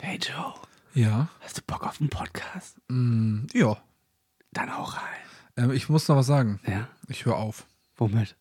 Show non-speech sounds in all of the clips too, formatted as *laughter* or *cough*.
Hey Joe, Ja. hast du Bock auf einen Podcast? Mm, ja. Dann auch rein. Ähm, ich muss noch was sagen. Ja? Ich höre auf. Womit?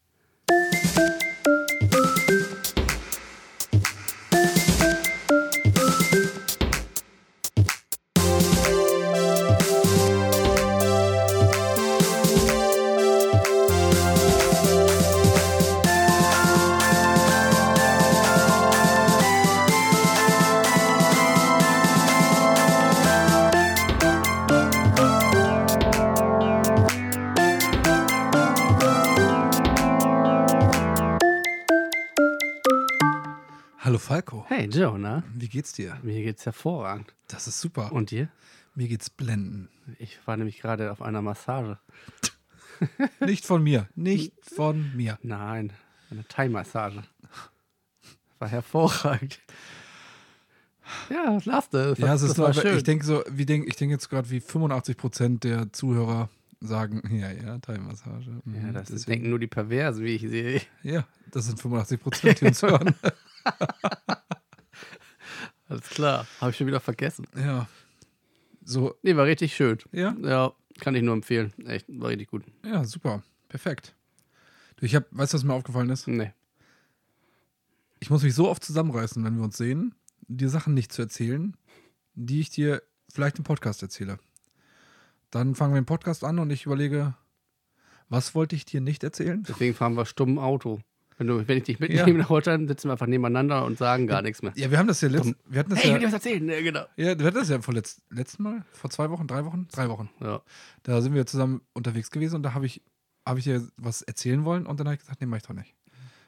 Hey Joe, na? Wie geht's dir? Mir geht's hervorragend. Das ist super. Und dir? Mir geht's blenden. Ich war nämlich gerade auf einer Massage. *laughs* Nicht von mir. Nicht von mir. Nein, eine Thai-Massage. War hervorragend. Ja, lass das. Ja, es ist war schön. ich denke so, wie denk, ich denke jetzt gerade, wie 85 Prozent der Zuhörer sagen, *laughs* ja, ja, Thai-Massage. ja, Mhm, das deswegen- denken nur die Perversen, wie ich sehe. ja, das sind 85 Prozent, die uns *laughs* hören. Alles klar. Habe ich schon wieder vergessen. Ja. So, Nee, war richtig schön. ja, Ja, kann ich nur empfehlen. Echt, war richtig gut. ja, super. Perfekt. Du, ich hab, weißt du, was mir aufgefallen ist? Nee. Ich muss mich so oft zusammenreißen, wenn wir uns sehen, dir Sachen nicht zu erzählen, die ich dir vielleicht im Podcast erzähle. Dann fangen wir den Podcast an und ich überlege, was wollte ich dir nicht erzählen? Deswegen fahren wir stumm Auto. Wenn, du, wenn ich dich mitnehme nach Holstein, sitzen wir einfach nebeneinander und sagen gar nichts mehr. Ja, wir haben das ja letzt, wir hatten das Hey, ich will dir ja, was erzählen. Ja, genau. ja, wir hatten das ja vor letzt, letzten Mal, vor zwei Wochen, drei Wochen, drei Wochen. Ja. Da sind wir zusammen unterwegs gewesen und da habe ich, habe ich dir was erzählen wollen und dann habe ich gesagt, nee, mach ich doch nicht.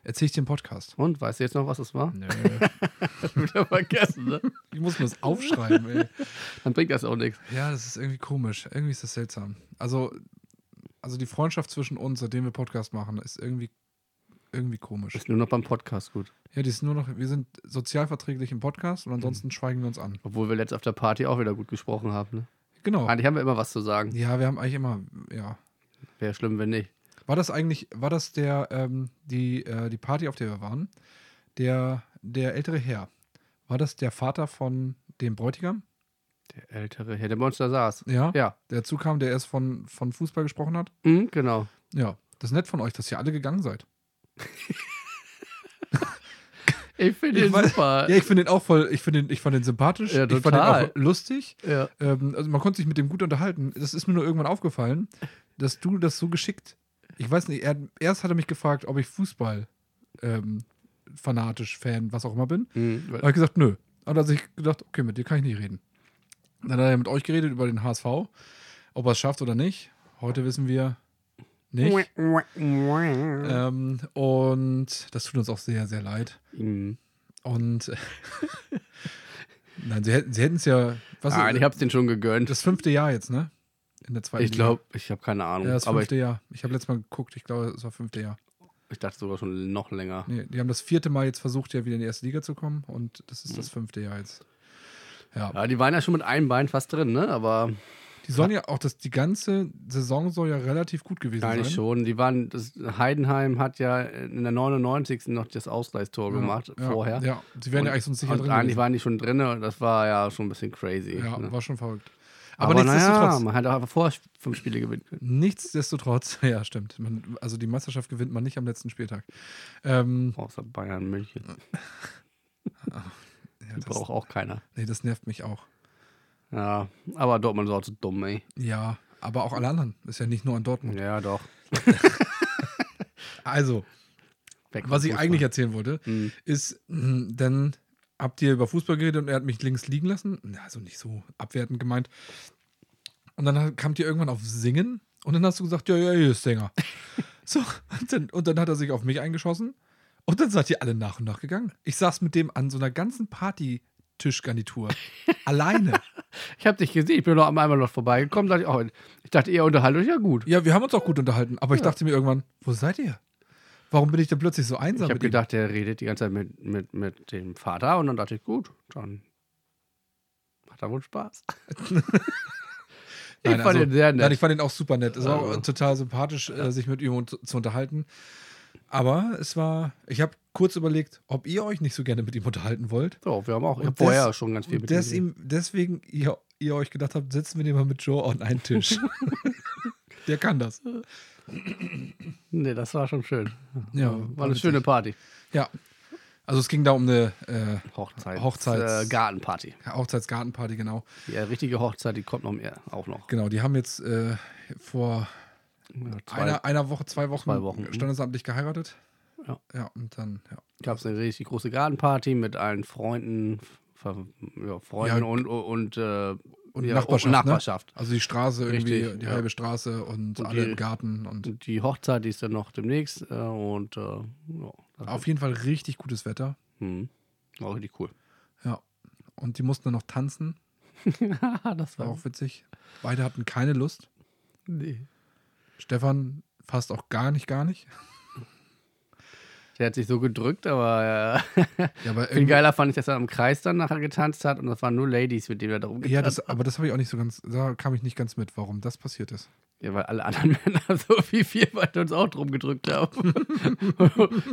Erzähl ich dir im Podcast. Und, weißt du jetzt noch, was es war? Nö. *laughs* Wieder vergessen, ne? *laughs* ich muss mir das aufschreiben, ey. Dann bringt das auch nichts. Ja, das ist irgendwie komisch. Irgendwie ist das seltsam. Also, also die Freundschaft zwischen uns, seitdem wir Podcast machen, ist irgendwie, irgendwie komisch. Ist nur noch beim Podcast gut. Ja, die ist nur noch, wir sind sozialverträglich im Podcast und ansonsten schweigen wir uns an. Obwohl wir letzt auf der Party auch wieder gut gesprochen haben. Ne? Genau. Eigentlich haben wir immer was zu sagen. Ja, wir haben eigentlich immer, ja. Wäre schlimm, wenn nicht. War das eigentlich, war das der, ähm, die, äh, die Party, auf der wir waren? Der, der ältere Herr. War das der Vater von dem Bräutigam? Der ältere Herr, der da saß. Ja. Ja, Der zukam, der erst von, von Fußball gesprochen hat? mhm, genau. Ja. Das ist nett von euch, dass ihr alle gegangen seid. *laughs* Ich finde weiß- super. Ja, ich finde den auch voll, ich finde den, ich fand den sympathisch. Ja, Ich fand den auch lustig. Ja. Ähm, also man konnte sich mit dem gut unterhalten. Das ist mir nur irgendwann aufgefallen, dass du das so geschickt. Ich weiß nicht, er, erst hat er mich gefragt, ob ich Fußball ähm, fanatisch, Fan, was auch immer bin. Mhm. Da habe ich gesagt, nö. Und da habe ich gedacht, okay, mit dir kann ich nicht reden. Dann hat er mit euch geredet über den HSV, ob er es schafft oder nicht. Heute wissen wir nicht. Ähm, und das tut uns auch sehr, sehr leid. Mhm. Und *laughs* nein, sie hätten sie es ja, was Nein, ich hab's den schon gegönnt. das fünfte Jahr jetzt, ne? In der zweiten Ich glaube, ich habe keine. Ahnung. Ja, das aber ich, fünfte Jahr. Ich habe letztes Mal geguckt, ich glaube, es war fünfte Jahr. ich dachte sogar schon noch länger. Nee, die haben das vierte Mal jetzt versucht, ja wieder in die erste Liga zu kommen und das ist Mhm. das fünfte Jahr jetzt. Ja. Ja, die waren ja schon mit einem Bein fast drin, ne? Aber Die sollen ja auch, das, die ganze Saison soll ja relativ gut gewesen eigentlich sein. schon. Die waren, das, Heidenheim hat ja in der 99. noch das Ausgleichstor gemacht ja, vorher. Ja, sie wären ja Und- eigentlich sonst sicher drin. eigentlich waren die schon drin und das war ja schon ein bisschen crazy. ja, ne? war schon verrückt. Aber, Aber, naja, nichtsdestotrotz, man hätte auch einfach vorher fünf Spiele gewinnen können. nichtsdestotrotz, *laughs* ja, stimmt. Man, also die Meisterschaft gewinnt man nicht am letzten Spieltag. Ähm, Außer Bayern München. *laughs* ja, Die das, braucht auch keiner. nee, das nervt mich auch. Ja, aber Dortmund ist auch zu dumm, ey. Ja, aber auch alle anderen. Ist ja nicht nur an Dortmund. Ja, doch. *laughs* Also, Weg was ich Fußball. eigentlich erzählen wollte, Mhm. ist, mh, dann habt ihr über Fußball geredet und er hat mich links liegen lassen. Also nicht so abwertend gemeint. Und dann kamt ihr irgendwann auf Singen und dann hast du gesagt, ja, ja, hier ist Sänger. *laughs* so, und dann, und dann hat er sich auf mich eingeschossen und dann seid ihr alle nach und nach gegangen. Ich saß mit dem an so einer ganzen Party-Tischgarnitur. *laughs* alleine. Ich habe dich gesehen, ich bin noch einmal noch vorbeigekommen, dachte ich, oh, ich dachte, ihr unterhaltet euch ja gut. Ja, wir haben uns auch gut unterhalten, aber ich dachte mir irgendwann, wo seid ihr? Warum bin ich denn plötzlich so einsam Ich habe gedacht, der redet die ganze Zeit mit, mit, mit dem Vater und dann dachte ich, gut, dann macht er wohl Spaß. *laughs* ich Nein, fand also- ihn sehr nett. Nein, ich fand ihn auch super nett. Es war Also. total sympathisch, äh, sich mit ihm zu unterhalten. Aber es war, ich habe kurz überlegt, ob ihr euch nicht so gerne mit ihm unterhalten wollt. So, wir haben auch hab vorher schon ganz viel mit des ihm. deswegen ihr, ihr euch gedacht habt, setzen wir den mal mit Joe an einen Tisch. *laughs* Der kann das. Nee, das war schon schön. Ja, war war eine schöne Party. Ja. Also es ging da um eine äh, Hochzeit. Hochzeits- Äh, Gartenparty. Hochzeitsgartenparty, genau. Die richtige Hochzeit, die kommt noch mehr, auch noch. Genau, die haben jetzt äh, vor zwei- einer, einer Woche, zwei Wochen, Zwei Wochen, mhm. standesamtlich geheiratet. Ja. Ja, und dann, ja. gab es eine richtig große Gartenparty mit allen Freunden, ja, Freunden Ja, und, und, äh, Und ja, Nachbarschaft, und Ne? Nachbarschaft. Also die Straße irgendwie, Richtig, die ja. halbe Straße und, Und alle die- im Garten und die Hochzeit, die ist dann noch demnächst. Äh, und äh, auf jeden Fall richtig gutes Wetter. hm, war richtig cool. Ja. Und die mussten dann noch tanzen. *laughs* das War auch witzig. Beide hatten keine Lust. Nee. Stefan fast auch gar nicht, gar nicht. Der hat sich so gedrückt, aber äh, *laughs* Ja, aber viel geiler fand ich, dass er im Kreis dann nachher getanzt hat und das waren nur Ladies, mit denen er da ja, rumgetanzt das, hat. aber das habe ich auch nicht so ganz, da kam ich nicht ganz mit, warum das passiert ist. Ja, weil alle anderen *laughs* Männer so wie wir beide uns auch drum gedrückt haben. *laughs*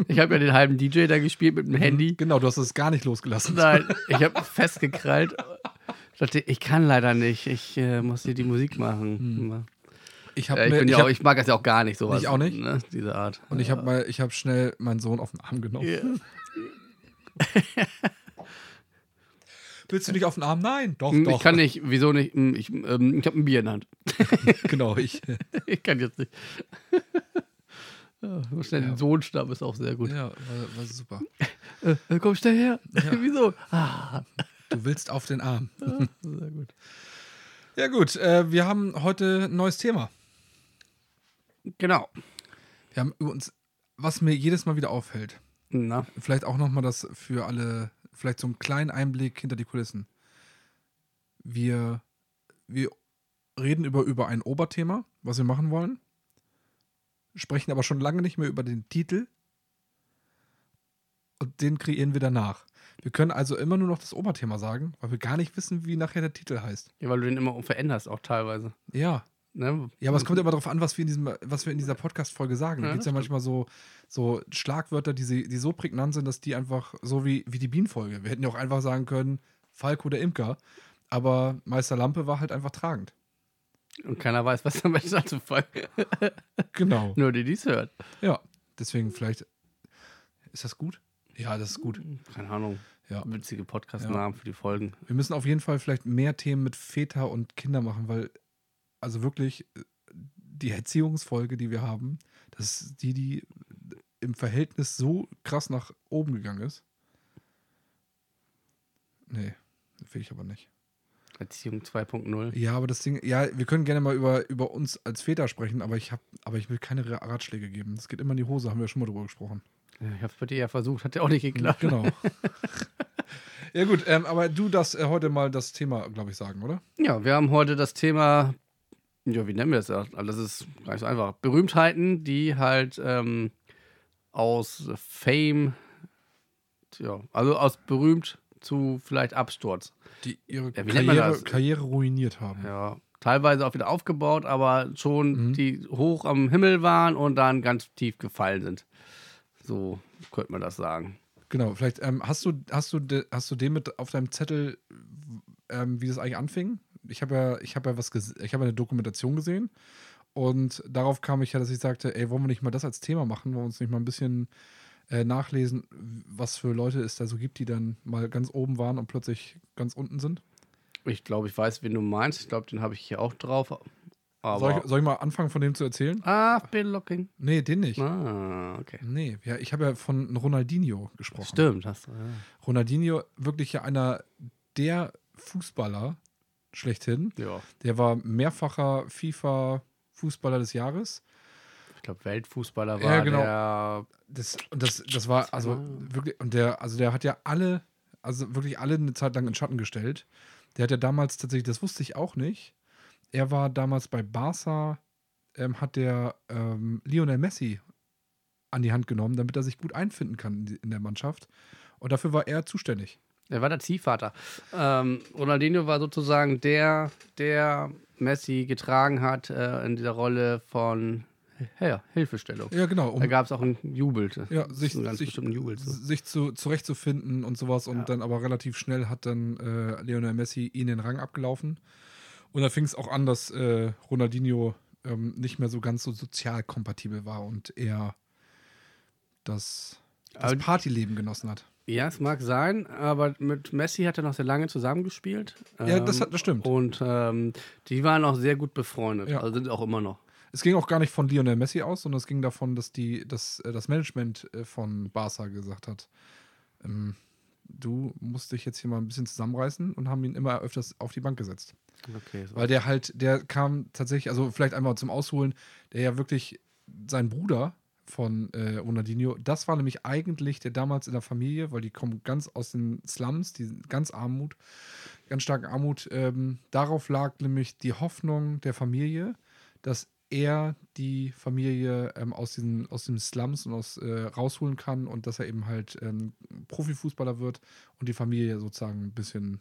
ich habe ja den halben DJ da gespielt mit dem Handy. Genau, du hast es gar nicht losgelassen. Nein, ich habe festgekrallt. Ich dachte, ich kann leider nicht. Ich äh, muss hier die Musik machen. Ich Ja, ich, mir, ich ja auch, hab, ich mag das ja auch gar nicht, sowas. Ich auch nicht. Ne? Diese Art. und ich habe mal, ich habe schnell meinen Sohn auf den Arm genommen. Ja. *laughs* Willst du nicht auf den Arm? Nein, doch, Hm, doch. Ich kann nicht, wieso nicht? Hm, Ich, ähm, ich habe ein Bier in der Hand. *laughs* Genau, ich. *laughs* Ich kann jetzt nicht. Ja, schnell den Sohn schnappen ist auch sehr gut. Ja, war, war super. Äh, komm schnell her. wieso? Ah, Du willst auf den Arm. sehr gut. Ja gut, äh, wir haben heute ein neues Thema. Genau. Wir haben über uns, was mir jedes Mal wieder auffällt, Na, vielleicht auch nochmal das für alle, vielleicht so einen kleinen Einblick hinter die Kulissen. Wir, wir reden über, über ein Oberthema, was wir machen wollen, sprechen aber schon lange nicht mehr über den Titel und den kreieren wir danach. Wir können also immer nur noch das Oberthema sagen, weil wir gar nicht wissen, wie nachher der Titel heißt. ja, weil du den immer veränderst, auch teilweise. Ja, Ne? Ja, aber es kommt immer darauf an, was wir in, diesem, was wir in dieser Podcast-Folge sagen. Da Ja, gibt es ja manchmal so, so Schlagwörter, die, sie, die so prägnant sind, dass die einfach so wie, wie die Bienenfolge. Wir hätten ja auch einfach sagen können, Falco der Imker. Aber Meister Lampe war halt einfach tragend. Und keiner weiß, was damit anzufangen. Genau. Nur die, die es hört. Ja, deswegen vielleicht. Ist das gut? Ja, das ist gut. Keine Ahnung. Ja. Witzige Podcast-Namen für die Folgen. Wir müssen auf jeden Fall vielleicht mehr Themen mit Väter und Kinder machen, weil, also wirklich, äh, die Erziehungsfolge, die wir haben, das ist die, die im Verhältnis so krass nach oben gegangen ist. Nee, will ich aber nicht. Erziehung 2.0. Ja, aber das Ding, ja, wir können gerne mal über, über uns als Väter sprechen, aber ich, hab, aber ich will keine Ra- Ratschläge geben. Das geht immer in die Hose, haben wir schon mal drüber gesprochen. Ja, Ich habe es bei dir ja versucht, hat ja auch nicht geklappt. Genau. *laughs* ja, gut, ähm, aber du darfst äh, heute mal das Thema, glaube ich, sagen, oder? Ja, wir haben heute das Thema, ja, wie nennen wir das? ja? Also Das ist gar nicht so einfach. Berühmtheiten, die halt ähm, aus Fame, ja, also aus berühmt zu vielleicht Absturz. Die ihre Ja, Karriere? Karriere ruiniert haben. Ja, teilweise auch wieder aufgebaut, aber schon Mhm. die hoch am Himmel waren und dann ganz tief gefallen sind. So könnte man das sagen. Genau, vielleicht ähm, hast du hast du hast du den mit auf deinem Zettel, ähm, wie das eigentlich anfing? Ich habe ja ich habe ja was ich habe eine Dokumentation gesehen und darauf kam ich ja, dass ich sagte, ey, wollen wir nicht mal das als Thema machen, wollen wir uns nicht mal ein bisschen äh, nachlesen, was für Leute es da so gibt, die dann mal ganz oben waren und plötzlich ganz unten sind? Ich glaube, ich weiß, wen du meinst. Ich glaube, den habe ich hier auch drauf. Soll ich, soll ich mal anfangen von dem zu erzählen? ah, Bill Locking. Nee, den nicht. Ah, okay. Nee, ja, ich habe ja von Ronaldinho gesprochen. Stimmt, hast du. Ja. Ronaldinho, wirklich ja einer der Fußballer schlechthin. ja. Der war mehrfacher FIFA-Fußballer des Jahres. Ich glaube, Weltfußballer Ja, war genau. der. Das, und das, das war, also wirklich, und der, also der hat ja alle, also wirklich alle eine Zeit lang in Schatten gestellt. Der hat ja damals tatsächlich, das wusste ich auch nicht. Er war damals bei Barca, ähm, hat der ähm, Lionel Messi an die Hand genommen, damit er sich gut einfinden kann in der Mannschaft. Und dafür war er zuständig. Er war der Ziehvater. Ähm, Ronaldinho war sozusagen der, der Messi getragen hat äh, in dieser Rolle von ja, Hilfestellung. Ja, genau. Um, Da gab es auch einen Jubel. ja, sich, sich, Jubel. Zu. sich zu, zurechtzufinden und sowas. Und Ja. dann aber relativ schnell hat dann äh, Lionel Messi ihn den Rang abgelaufen. Und da fing es auch an, dass äh, Ronaldinho ähm, nicht mehr so ganz so sozial kompatibel war und eher das, das Partyleben genossen hat. Ja, es mag sein, aber mit Messi hat er noch sehr lange zusammengespielt. Ja, das, Ähm, hat, das stimmt. Und ähm, die waren auch sehr gut befreundet. Ja. Also sind auch immer noch. Es ging auch gar nicht von Lionel Messi aus, sondern es ging davon, dass die, dass, äh, das Management äh, von Barca gesagt hat, ähm, du musst dich jetzt hier mal ein bisschen zusammenreißen und haben ihn immer öfters auf die Bank gesetzt. Okay, so. Weil der halt, der kam tatsächlich, also vielleicht einmal zum Ausholen, der ja wirklich sein Bruder von äh, Ronaldinho, das war nämlich eigentlich der damals in der Familie, weil die kommen ganz aus den Slums, die ganz Armut, ganz starke Armut. Ähm, darauf lag nämlich die Hoffnung der Familie, dass er die Familie ähm, aus, diesen, aus den Slums und aus, äh, rausholen kann und dass er eben halt ähm, Profifußballer wird und die Familie sozusagen ein bisschen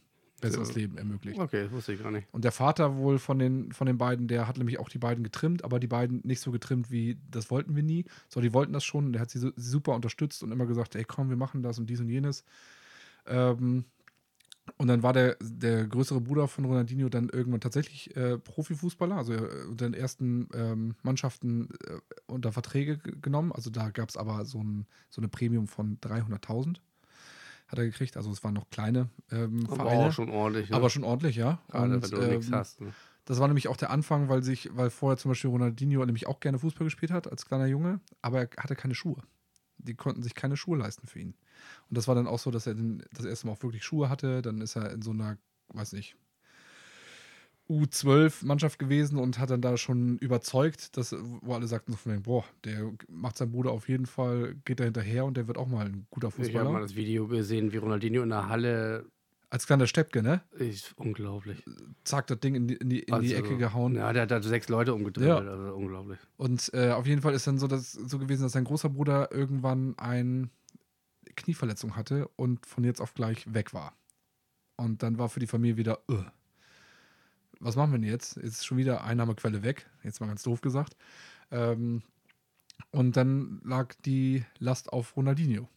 besseres So. Leben ermöglicht. okay, das wusste ich gar nicht. Und der Vater wohl von den, von den beiden, der hat nämlich auch die beiden getrimmt, aber die beiden nicht so getrimmt wie, das wollten wir nie. So, die wollten das schon. Der hat sie super unterstützt und immer gesagt, ey, komm, wir machen das und dies und jenes. Ähm, und dann war der, der größere Bruder von Ronaldinho dann irgendwann tatsächlich äh, Profifußballer, also äh, unter den ersten ähm, Mannschaften äh, unter Verträge genommen. Also da gab es aber so, ein, so eine Premium von 300.000 hat er gekriegt. Also es waren noch kleine ähm, Aber Vereine. auch schon ordentlich. Ne? Aber schon ordentlich, ja. Gerade Und, wenn du nichts ähm, hast. Ne? das war nämlich auch der Anfang, weil sich, weil vorher zum Beispiel Ronaldinho nämlich auch gerne Fußball gespielt hat als kleiner Junge, aber er hatte keine Schuhe. Die konnten sich keine Schuhe leisten für ihn. Und das war dann auch so, dass er das erste Mal auch wirklich Schuhe hatte. Dann ist er in so einer, weiß nicht, U12-Mannschaft gewesen und hat dann da schon überzeugt, dass, wo alle sagten so von wegen, boah, der macht seinen Bruder auf jeden Fall, geht da hinterher und der wird auch mal ein guter Ich habe Fußballer. mal das Video gesehen, wie Ronaldinho in der Halle. Als kleiner Steppke, ne? Ist unglaublich. Zack, das Ding in die, in die, in die Also, Ecke gehauen. Ja, der hat da sechs Leute umgedreht. Ja. Also unglaublich. Und äh, auf jeden Fall ist dann so, dass, so gewesen, dass sein großer Bruder irgendwann eine Knieverletzung hatte und von jetzt auf gleich weg war. Und dann war für die Familie wieder, "Ugh, was machen wir denn jetzt? Jetzt ist schon wieder Einnahmequelle weg, jetzt mal ganz doof gesagt. Ähm, und dann lag die Last auf Ronaldinho.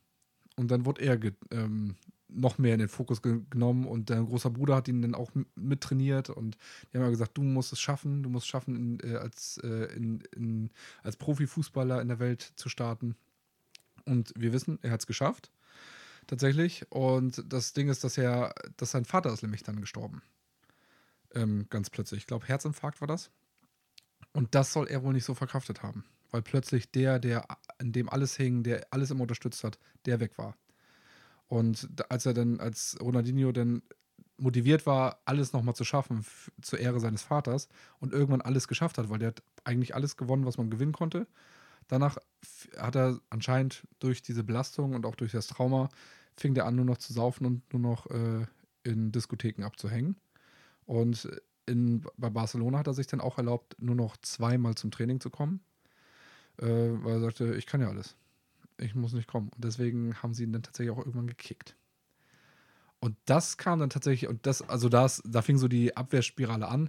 Und dann wurde er ähm, noch mehr in den Fokus ge genommen und dein großer Bruder hat ihn dann auch mittrainiert und die haben ja gesagt, du musst es schaffen, du musst es schaffen, in, äh, als, äh, in, in, als Profifußballer in der Welt zu starten. Und wir wissen, er hat es geschafft, tatsächlich. Und das Ding ist, dass er, dass sein Vater ist nämlich dann gestorben. Ähm, ganz plötzlich. Ich glaube, Herzinfarkt war das. Und das soll er wohl nicht so verkraftet haben. Weil plötzlich der, der in dem alles hing, der alles immer unterstützt hat, der weg war. Und als er dann, als Ronaldinho dann motiviert war, alles nochmal zu schaffen zur Ehre seines Vaters und irgendwann alles geschafft hat, weil der hat eigentlich alles gewonnen, was man gewinnen konnte. Danach hat er anscheinend durch diese Belastung und auch durch das Trauma fing der an, nur noch zu saufen und nur noch äh, in Diskotheken abzuhängen. Und in, bei Barcelona hat er sich dann auch erlaubt, nur noch zweimal zum Training zu kommen, äh, weil er sagte, ich kann ja alles. Ich muss nicht kommen. Und deswegen haben sie ihn dann tatsächlich auch irgendwann gekickt. Und das kam dann tatsächlich, und das, also das, da fing so die Abwehrspirale an.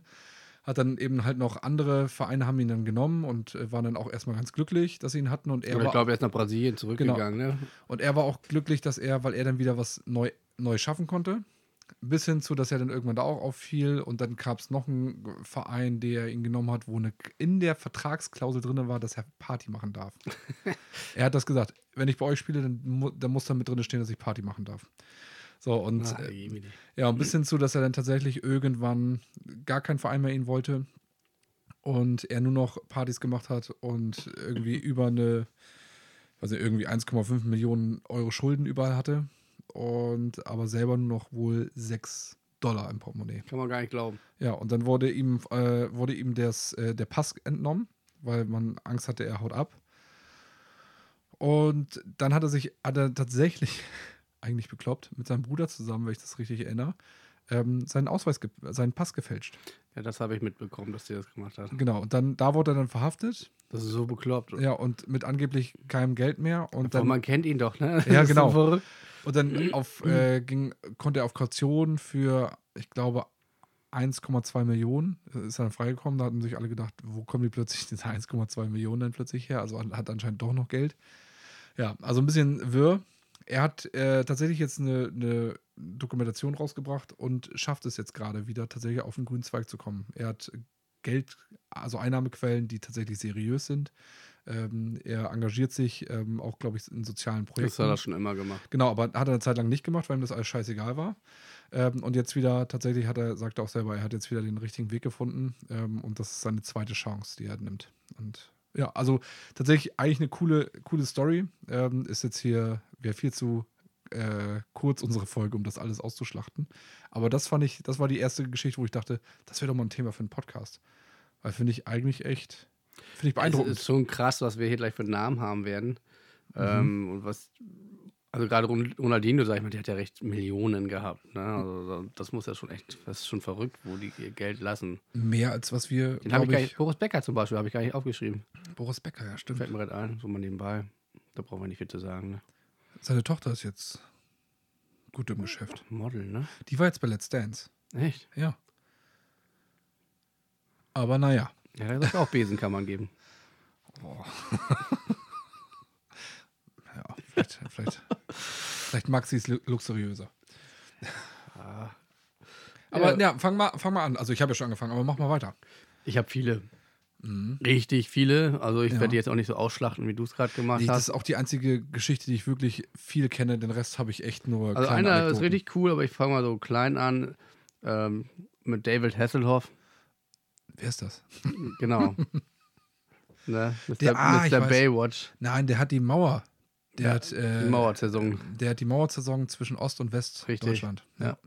Hat dann eben halt noch andere Vereine haben ihn dann genommen und äh, waren dann auch erstmal ganz glücklich, dass sie ihn hatten. Und er, ich war, glaube, er ist nach Brasilien zurückgegangen. Ne? und er war auch glücklich, dass er, weil er dann wieder was neu, neu schaffen konnte. Bis hin zu, dass er dann irgendwann da auch auffiel. Und dann gab es noch einen Verein, der ihn genommen hat, wo eine, in der Vertragsklausel drin war, dass er Party machen darf. *laughs* er hat das gesagt. Wenn ich bei euch spiele, dann, dann muss da mit drin stehen, dass ich Party machen darf. So, und Ah, äh, ja, und bis hin zu, dass er dann tatsächlich irgendwann gar kein Verein mehr ihn wollte und er nur noch Partys gemacht hat und irgendwie über eine, also irgendwie 1,5 Millionen Euro Schulden überall hatte und aber selber nur noch wohl 6 Dollar im Portemonnaie. Kann man gar nicht glauben. Ja, und dann wurde ihm, äh, wurde ihm das, äh, der Pass entnommen, weil man Angst hatte, er haut ab. Und dann hat er sich, hat er tatsächlich, *laughs* eigentlich bekloppt, mit seinem Bruder zusammen, wenn ich das richtig erinnere, ähm, seinen Ausweis, seinen Pass gefälscht. Ja, das habe ich mitbekommen, dass die das gemacht hat. Genau, und dann, da wurde er dann verhaftet. Das ist so bekloppt. Ja, und mit angeblich keinem Geld mehr. Und Aber dann, man kennt ihn doch, ne? Ja, so genau. verrückt. und dann auf, äh, ging, konnte er auf Kaution für, ich glaube, 1,2 Millionen äh, ist dann freigekommen. Da hatten sich alle gedacht, wo kommen die plötzlich diese 1,2 Millionen dann plötzlich her? Also hat anscheinend doch noch Geld. Ja, also ein bisschen wirr. Er hat äh, tatsächlich jetzt eine, eine, Dokumentation rausgebracht und schafft es jetzt gerade wieder tatsächlich auf den grünen Zweig zu kommen. Er hat Geld, also Einnahmequellen, die tatsächlich seriös sind. Ähm, er engagiert sich ähm, auch, glaube ich, in sozialen Projekten. Das hat er schon immer gemacht. Genau, aber hat er eine Zeit lang nicht gemacht, weil ihm das alles scheißegal war. Ähm, und jetzt wieder, tatsächlich hat er, sagt er auch selber, er hat jetzt wieder den richtigen Weg gefunden. Ähm, und das ist seine zweite Chance, die er nimmt. Und ja, also tatsächlich eigentlich eine coole, coole Story. Ähm, ist jetzt hier, wäre viel zu äh, kurz unsere Folge, um das alles auszuschlachten. Aber das fand ich, das war die erste Geschichte, wo ich dachte, das wäre doch mal ein Thema für einen Podcast. Weil finde ich eigentlich echt, finde ich beeindruckend. Es ist schon krass, was wir hier gleich für Namen haben werden. Mhm. Ähm, und was, also gerade Ronaldinho, sag ich mal, der hat ja recht Millionen gehabt. Ne? Also das muss ja schon echt, das ist schon verrückt, wo die ihr Geld lassen. Mehr als was wir. Den habe ich, gar nicht, Boris Becker zum Beispiel, habe ich gar nicht aufgeschrieben. Boris Becker, ja, stimmt. Fällt mir gerade ein, so mal nebenbei. Da brauchen wir nicht viel zu sagen. Ne? Seine Tochter ist jetzt gut im Geschäft. Model, ne? Die war jetzt bei Let's Dance. Echt? Ja. Aber naja. Ja, da soll auch Besenkammern geben. Oh. *laughs* ja, vielleicht, vielleicht, vielleicht mag sie es luxuriöser. Ah. Aber ja, ja fang, mal, fang mal an. Also ich habe ja schon angefangen, aber mach mal weiter. Ich habe viele. Mhm. Richtig viele. Also ich ja. werde jetzt auch nicht so ausschlachten, wie du es gerade gemacht nee, hast. Das ist auch die einzige Geschichte, die ich wirklich viel kenne. Den Rest habe ich echt nur. Also einer Anekdoten. ist richtig cool, aber ich fange mal so klein an ähm, mit David Hasselhoff. Wer ist das? Genau. *laughs* ne? Mr. Der, ah, Mr. Baywatch. Nein, der hat die Mauer. Der ja, hat äh, die Mauer zersunken. Der hat die Mauer zersunken zwischen Ost und West Richtig. Deutschland. Ja. Ja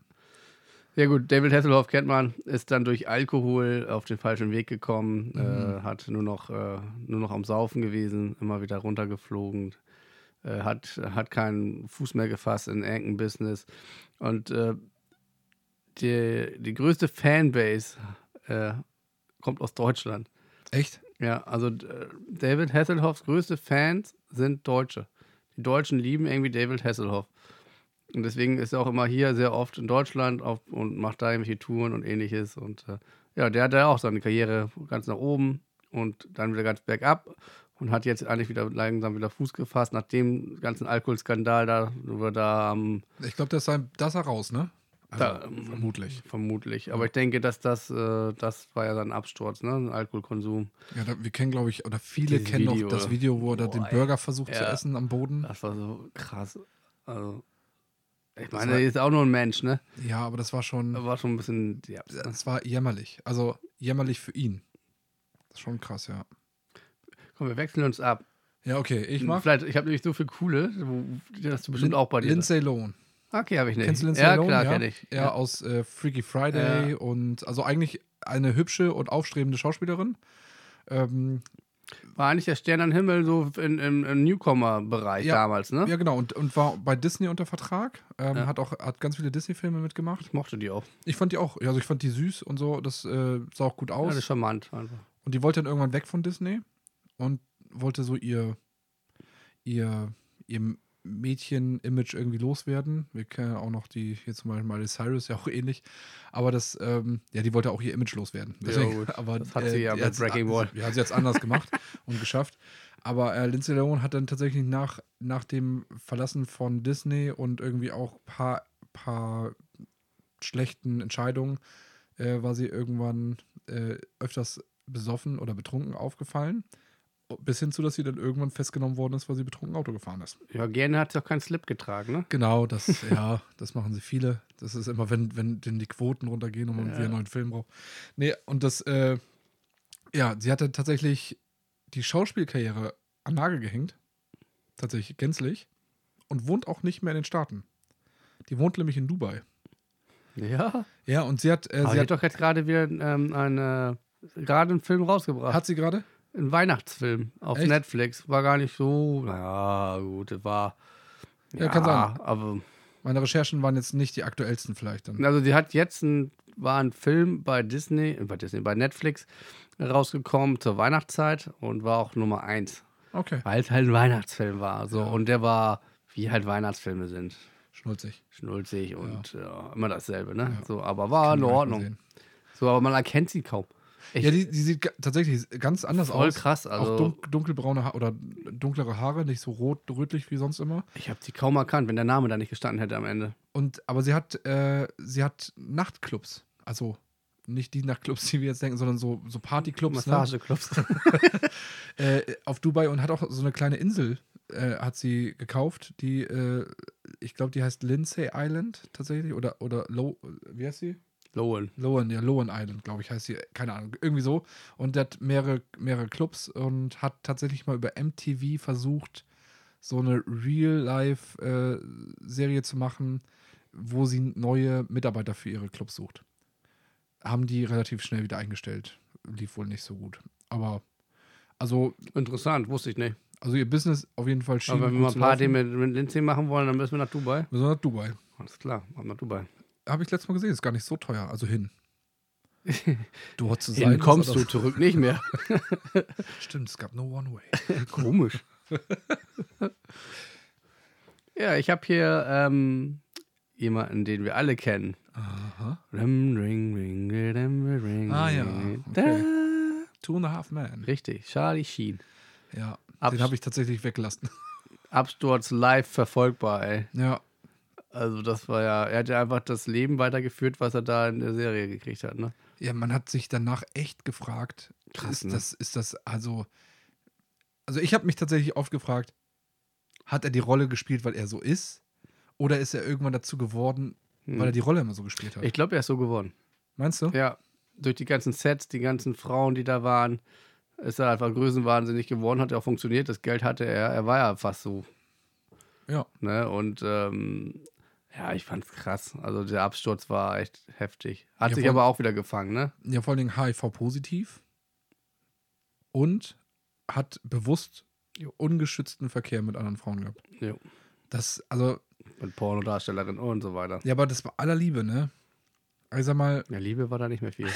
gut, David Hasselhoff kennt man, ist dann durch Alkohol auf den falschen Weg gekommen, mhm. äh, hat nur noch, äh, nur noch am Saufen gewesen, immer wieder runtergeflogen, äh, hat, hat keinen Fuß mehr gefasst in irgendein Business. Und äh, die, die größte Fanbase äh, kommt aus Deutschland. Echt? Ja, also äh, David Hasselhoffs größte Fans sind Deutsche. Die Deutschen lieben irgendwie David Hasselhoff. Und deswegen ist er auch immer hier sehr oft in Deutschland auf, und macht da irgendwelche Touren und ähnliches. Und äh, ja, der hat ja auch seine Karriere ganz nach oben und dann wieder ganz bergab und hat jetzt eigentlich wieder langsam wieder Fuß gefasst, nach dem ganzen Alkoholskandal da, wo wir da ähm, Ich glaube, das, das ist er raus, ne? Also, da, vermutlich. Vermutlich. Aber ich denke, dass das, äh, das war ja sein Absturz, ne? Alkoholkonsum. Ja, da, wir kennen, glaube ich, oder viele Dieses kennen Video, noch das Video, wo er da den Burger versucht ja, zu essen am Boden. Das war so krass. Also, ich meine, er ist auch nur ein Mensch, ne? Ja, aber das war schon. Das war schon ein bisschen. Ja. Das war jämmerlich. Also jämmerlich für ihn. Das ist schon krass, ja. Komm, wir wechseln uns ab. Ja, okay, ich mach. Vielleicht, ich habe nämlich so viel coole, die hast du bestimmt Lin auch bei dir. Lindsay Lohan. Okay, habe ich nicht. Kennst du Lindsay ja, Lohan? Klar, ja, kenne ich. Ja, ja, aus äh, Freaky Friday ja. und also eigentlich eine hübsche und aufstrebende Schauspielerin. Ähm, war eigentlich der Stern am Himmel so in, im, im Newcomer-Bereich ja, damals, ne? Ja, genau. Und, und war bei Disney unter Vertrag. Ähm, ja. Hat auch hat ganz viele Disney-Filme mitgemacht. Ich mochte die auch. Ich fand die auch. Also ich fand die süß und so. Das äh, sah auch gut aus. Ja, das ist charmant einfach. Und die wollte dann irgendwann weg von Disney und wollte so ihr, ihr, ihr Mädchen-Image irgendwie loswerden. Wir kennen auch noch die, hier zum Beispiel Miley Cyrus, ja auch ähnlich. Aber das, ähm, ja, die wollte auch ihr Image loswerden. Deswegen, ja, *laughs* aber, das hat sie äh, ja bei Breaking Ball. Ja, hat sie jetzt anders gemacht *laughs* und geschafft. Aber äh, Lindsay Lohan hat dann tatsächlich nach, nach dem Verlassen von Disney und irgendwie auch ein paar, paar schlechten Entscheidungen, äh, war sie irgendwann äh, öfters besoffen oder betrunken aufgefallen. Bis hin zu, dass sie dann irgendwann festgenommen worden ist, weil sie betrunken Auto gefahren ist. Ja, gerne hat sie auch keinen Slip getragen, ne? Genau, das, *laughs* ja, das machen sie viele. Das ist immer, wenn, wenn denn die Quoten runtergehen und man ja. wieder einen neuen Film braucht. Nee, und das, äh, ja, sie hatte tatsächlich die Schauspielkarriere an Nagel gehängt. Tatsächlich gänzlich. Und wohnt auch nicht mehr in den Staaten. Die wohnt nämlich in Dubai. Ja. Ja, und sie hat. Äh, sie hat doch jetzt gerade wieder ähm, eine, gerade einen Film rausgebracht. Hat sie gerade? Ein Weihnachtsfilm auf Echt? Netflix. War gar nicht so, naja, gut, das war. Ja, ja, kann sein. Aber. Meine Recherchen waren jetzt nicht die aktuellsten, vielleicht dann. Also, die hat jetzt ein, war ein Film bei Disney, bei Disney, bei Netflix rausgekommen zur Weihnachtszeit und war auch Nummer eins. Okay. Weil es halt ein Weihnachtsfilm war. So. Ja. Und der war, wie halt Weihnachtsfilme sind. Schnulzig. Schnulzig und ja. immer dasselbe, ne? So, aber war in Ordnung. So, aber man erkennt sie kaum. Ich, ja, die, die sieht tatsächlich ganz anders voll aus. krass. Also, auch dun dunkelbraune Haare oder dunklere Haare, nicht so rot, rötlich wie sonst immer. ich habe sie kaum erkannt, wenn der Name da nicht gestanden hätte am Ende. Und, aber sie hat, äh, sie hat Nachtclubs. Also nicht die Nachtclubs, die wir jetzt denken, sondern so, so Partyclubs ne? Massageclubs. *laughs* äh, auf Dubai und hat auch so eine kleine Insel, äh, hat sie gekauft, die, äh, ich glaube, die heißt Lindsay Island tatsächlich oder, oder Low, wie heißt sie? Lowen. Lowen, ja, Lowen Island, glaube ich, heißt sie, keine Ahnung, irgendwie so. Und der hat mehrere, mehrere Clubs und hat tatsächlich mal über MTV versucht, so eine Real-Life-Serie zu machen, wo sie neue Mitarbeiter für ihre Clubs sucht. Haben die relativ schnell wieder eingestellt. Lief wohl nicht so gut. Aber, also, Interessant, wusste ich nicht. also ihr Business auf jeden Fall schien Aber wenn wir mal zu Party mit, mit Lindsay machen wollen, dann müssen wir nach Dubai. Wir sind nach Dubai. Alles klar, ab nach Dubai. Habe ich letztes Mal gesehen, ist gar nicht so teuer. Also hin. Dort zu sein. Hin kommst du, anders. zurück nicht mehr. *laughs* Stimmt, es gab no one way. Komisch. *laughs* ja, ich habe hier ähm, jemanden, den wir alle kennen. Aha. Rim, ring, ring, rim, ring, Ah, ja, Da. Two and a Half Men. Richtig, Charlie Sheen. Ja, Abs- den habe ich tatsächlich weggelassen. *laughs* Absturz live verfolgbar, ey. ja, Also das war ja, er hat ja einfach das Leben weitergeführt, was er da in der Serie gekriegt hat, ne? ja, man hat sich danach echt gefragt, Krass, ist, ne? das, ist das also, also ich habe mich tatsächlich oft gefragt, hat er die Rolle gespielt, weil er so ist? Oder ist er irgendwann dazu geworden, weil er die Rolle immer so gespielt hat? Hm. Ich glaube, er ist so geworden. Meinst du? Ja, durch die ganzen Sets, die ganzen Frauen, die da waren, ist er einfach größenwahnsinnig geworden, hat ja auch funktioniert, das Geld hatte er, er war ja fast so, Ja. ne? Und ähm, ja, ich fand's krass. Also der Absturz war echt heftig. Hat Ja, sich aber auch wieder gefangen, ne? Ja, vor allen Dingen HIV-positiv und hat bewusst ungeschützten Verkehr mit anderen Frauen gehabt. Jo. Das, also, Mit Pornodarstellerin und so weiter. ja, aber das war aller Liebe, ne? Ich sag mal, Ja, Liebe war da nicht mehr viel. *laughs*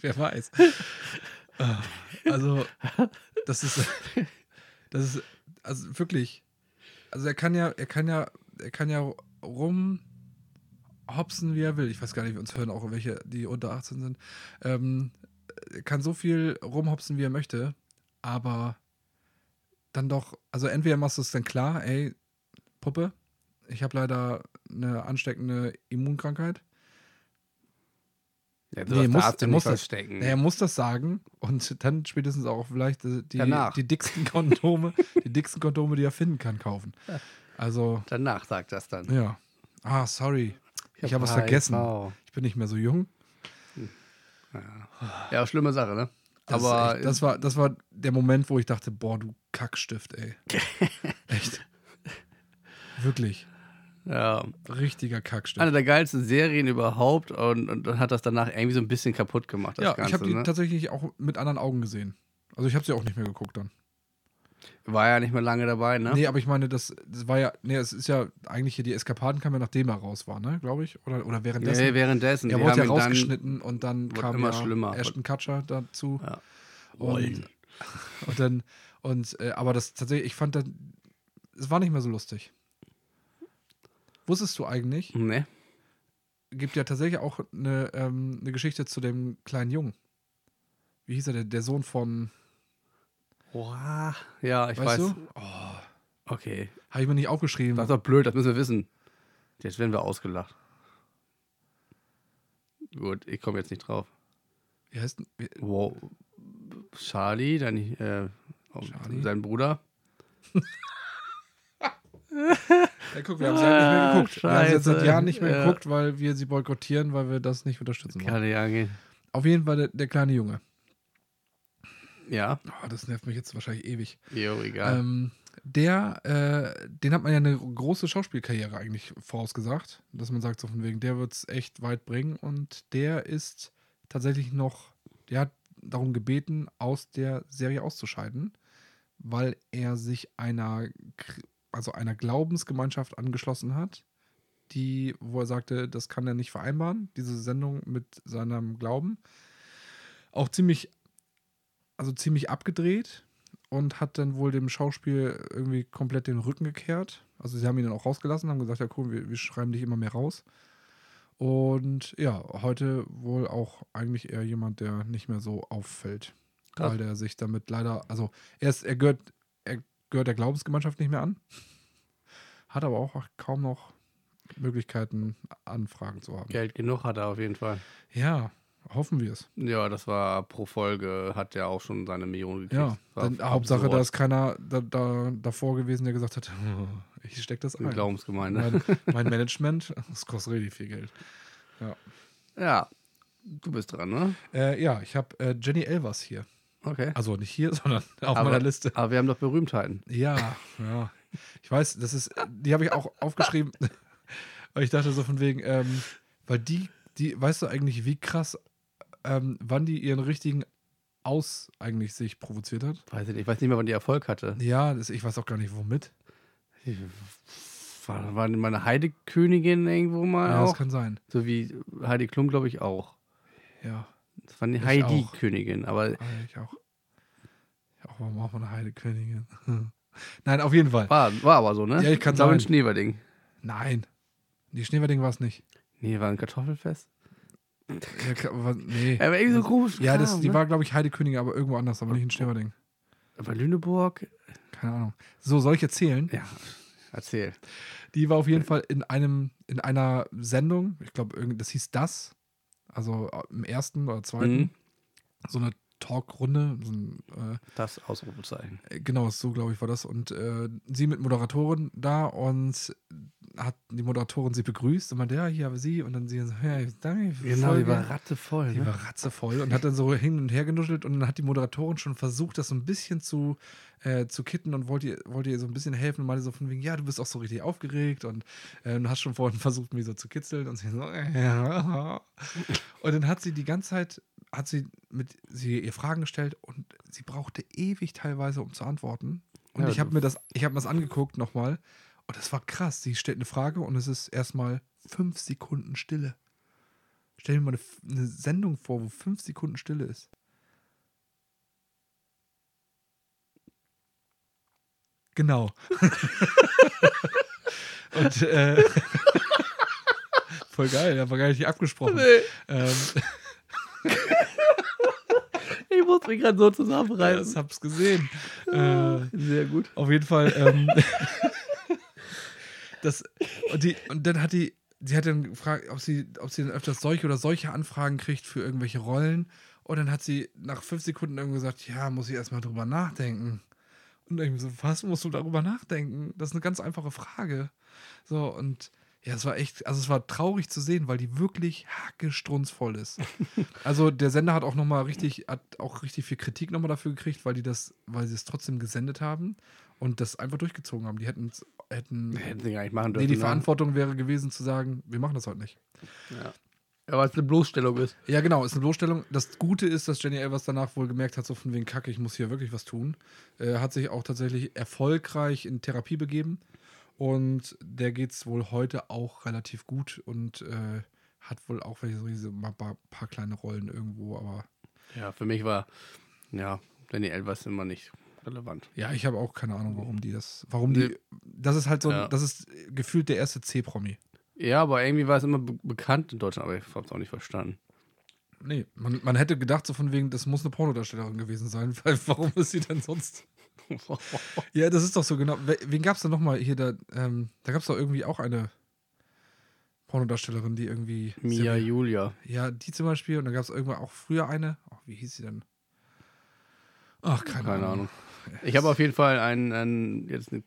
Wer weiß. *laughs* Also, das ist, das ist, also wirklich, also er kann ja, er kann ja, er kann ja rumhopsen, wie er will. Ich weiß gar nicht, uns hören auch welche, die unter 18 sind. Ähm, er kann so viel rumhopsen, wie er möchte, aber dann doch, also entweder machst du es dann klar, ey, Puppe, ich habe leider eine ansteckende Immunkrankheit. Ja, Nee, muss- er muss das- verstecken. Er muss das sagen und dann spätestens auch vielleicht äh, die, Danach. die dicksten Kondome, die dicksten Kondome, die er finden kann, kaufen. Also, Danach sagt das dann. ja. Ah, sorry. Ich, habe was HIV. vergessen. Ich bin nicht mehr so jung. Ja, schlimme Sache, ne? Das, aber echt, das, war, das war der Moment, wo ich dachte, boah, du Kackstift, ey. *laughs* echt. Wirklich. Ja, Richtiger Kackstift. eine der geilsten Serien überhaupt und, und dann hat das danach irgendwie so ein bisschen kaputt gemacht, das ja, Ganze. ich habe die ne? tatsächlich auch mit anderen Augen gesehen. Also ich habe sie auch nicht mehr geguckt dann. War ja nicht mehr lange dabei, ne? Nee, aber ich meine, das, das war ja, nee, es ist ja eigentlich hier, die Eskapaden kamen ja nachdem er raus war, ne, glaube ich. Oder, oder währenddessen. Nee, währenddessen. er wurde ja ihn dann- rausgeschnitten und dann kam immer ja schlimmer. Ashton Kutcher dazu. Ja. Und, und dann, und, äh, aber das tatsächlich, ich fand dann, es war nicht mehr so lustig. Wusstest du eigentlich, Ne? gibt ja tatsächlich auch eine, ähm, eine Geschichte zu dem kleinen Jungen. Wie hieß er, der, der Sohn von, Boah. Ja, ich weißt weiß. du? Oh, Okay. habe ich mir nicht aufgeschrieben. Das ist doch blöd, das müssen wir wissen. Jetzt werden wir ausgelacht. Gut, ich komme jetzt nicht drauf. Wie heißt denn- wie, Wow. Charlie, dann äh, Charlie? sein Bruder. *laughs* Ja, guck, wir haben sie halt nicht mehr Ah, geguckt. Wir haben sie jetzt seit scheiße. Jahren nicht mehr Ja. geguckt, weil wir sie boykottieren, weil wir das nicht unterstützen wollen. Kann nicht angehen. Auf jeden Fall der, der kleine Junge. Ja, Oh, das nervt mich jetzt wahrscheinlich ewig. jo, egal. Ähm, der, äh, den hat man ja eine große Schauspielkarriere eigentlich vorausgesagt, dass man sagt, so von wegen, der wird es echt weit bringen und der ist tatsächlich noch, der hat darum gebeten, aus der Serie auszuscheiden, weil er sich einer, also einer Glaubensgemeinschaft angeschlossen hat, die, wo er sagte, das kann er nicht vereinbaren, diese Sendung mit seinem Glauben. Auch ziemlich, also ziemlich abgedreht und hat dann wohl dem Schauspiel irgendwie komplett den Rücken gekehrt. Also sie haben ihn dann auch rausgelassen, haben gesagt, ja cool, wir, wir schreiben dich immer mehr raus. Und ja, heute wohl auch eigentlich eher jemand, der nicht mehr so auffällt. Krass. Weil der sich damit leider, also er, ist, er, gehört, gehört der Glaubensgemeinschaft nicht mehr an, hat aber auch kaum noch Möglichkeiten, Anfragen zu haben. Geld genug hat er auf jeden Fall. Ja, hoffen wir es. Ja, das war pro Folge, hat er auch schon seine Million gekriegt. Ja, dann, Hauptsache, da ist keiner da, da, davor gewesen, der gesagt hat, *laughs* ich stecke das ein. Glaubensgemeinde. Mein, *laughs* mein Management, das kostet richtig viel Geld. Ja, du bist dran, ne? Äh, ja, ich habe äh, Jenny Elvers hier. Okay. Also nicht hier, *laughs* sondern auf aber, meiner Liste. Aber wir haben doch Berühmtheiten. Ja, ja. Ich weiß, das ist, die habe ich auch aufgeschrieben, *laughs* weil ich dachte so von wegen, ähm, weil die, die, weißt du eigentlich, wie krass, ähm, wann die ihren richtigen Aus eigentlich sich provoziert hat? Weiß ich nicht. Ich weiß nicht mehr, wann die Erfolg hatte. Ja, das, ich weiß auch gar nicht, womit. War, war meine Heidekönigin irgendwo mal Ja, das auch? kann sein. So wie Heidi Klum, glaube ich, auch. Ja, Das war Ich Heidi-Königin. Aber ah, ich auch. Ja, auch warum auch eine Heidekönigin? *laughs* Nein, auf jeden Fall. war, war aber so, ne? Ja, ich kann Ich glaube, ein. Schneeberding. Nein. Die Schneewerding war es nicht. Nee, war ein Kartoffelfest. Ja, war, nee. Aber irgendwie so komisch. Ja, das, die ne? war, glaube ich, Heidekönigin, aber irgendwo anders, aber nicht in Schneewerding. Aber Lüneburg. Keine Ahnung. So, soll ich erzählen? Ja, erzähl. Die war auf jeden Fall in einem, in einer Sendung, ich glaube, das hieß das, also äh, im ersten oder zweiten, Mhm. so eine Talkrunde, so ein, äh, Das Ausrufezeichen. genau, so glaube ich war das. Und äh, sie mit Moderatorin da und hat die Moderatorin sie begrüßt und meinte, ja, hier habe sie und dann sie so, ja, danke Genau, die war ratzevoll. Die Ne? war ratzevoll und hat dann so hin und her genuschelt und dann hat die Moderatorin schon versucht, das so ein bisschen zu, äh, zu kitten und wollte ihr, wollte ihr so ein bisschen helfen und meinte so von wegen, ja, du bist auch so richtig aufgeregt und äh, du hast schon vorhin *laughs* versucht, mich so zu kitzeln und sie so, *laughs* ja. Und dann hat sie die ganze Zeit, hat sie mit sie ihr Fragen gestellt und sie brauchte ewig teilweise, um zu antworten. Und Ja, ich habe mir das, ich habe mir das angeguckt nochmal und das war krass. Sie stellt eine Frage und es ist erstmal fünf Sekunden Stille. Stell dir mal eine, eine Sendung vor, wo fünf Sekunden Stille ist. Genau. *laughs* Und äh, *laughs* voll geil, aber gar nicht abgesprochen. Ähm, Ich muss mich gerade so ja, ich zusammenreißen. hab's gesehen. Äh, Sehr gut. Auf jeden Fall. Ähm, *laughs* das, und, die, und dann hat die, sie hat dann gefragt, ob sie, ob sie dann öfters solche oder solche Anfragen kriegt für irgendwelche Rollen. Und dann hat sie nach fünf Sekunden irgendwie gesagt, ja, muss ich erstmal drüber nachdenken. Und irgendwie so, was musst du darüber nachdenken? Das ist eine ganz einfache Frage. So, und ja, es war echt, also es war traurig zu sehen, weil die wirklich hackestrunzvoll ist. *laughs* also der Sender hat auch nochmal richtig, hat auch richtig viel Kritik nochmal dafür gekriegt, weil die das, weil sie es trotzdem gesendet haben und das einfach durchgezogen haben. Die hätten, hätten, Hätten sie gar nicht machen nee, dürfen. die ne? Verantwortung wäre gewesen zu sagen, wir machen das heute nicht. Ja. Ja, weil es eine Bloßstellung ist. Ja, genau, ist eine Bloßstellung. Das Gute ist, dass Jenny Elvers danach wohl gemerkt hat, so von wegen Kacke, ich muss hier wirklich was tun. Äh, hat sich auch tatsächlich erfolgreich in Therapie begeben. Und der geht es wohl heute auch relativ gut und äh, hat wohl auch welche so paar, paar kleine Rollen irgendwo, aber Ja, für mich war, ja, Danny Elvers immer nicht relevant. ja, ich habe auch keine Ahnung, warum die das, warum die, das ist halt so, Ja. das ist gefühlt der erste C-Promi. Ja, aber irgendwie war es immer be bekannt in Deutschland, aber ich habe es auch nicht verstanden. Nee, man, man hätte gedacht, so von wegen, das muss eine Pornodarstellerin gewesen sein, *laughs* weil warum ist sie denn sonst? *laughs* Ja, das ist doch so genau. We- Wen gab es denn nochmal hier? Da, ähm, da gab es doch irgendwie auch eine Pornodarstellerin, die irgendwie. Mia Julia. Ja, die zum Beispiel. Und dann gab es irgendwann auch früher eine. Oh, wie hieß sie denn? Ach, keine, Keine Ahnung. Ahnung. Ich habe auf jeden Fall einen, einen, jetzt eine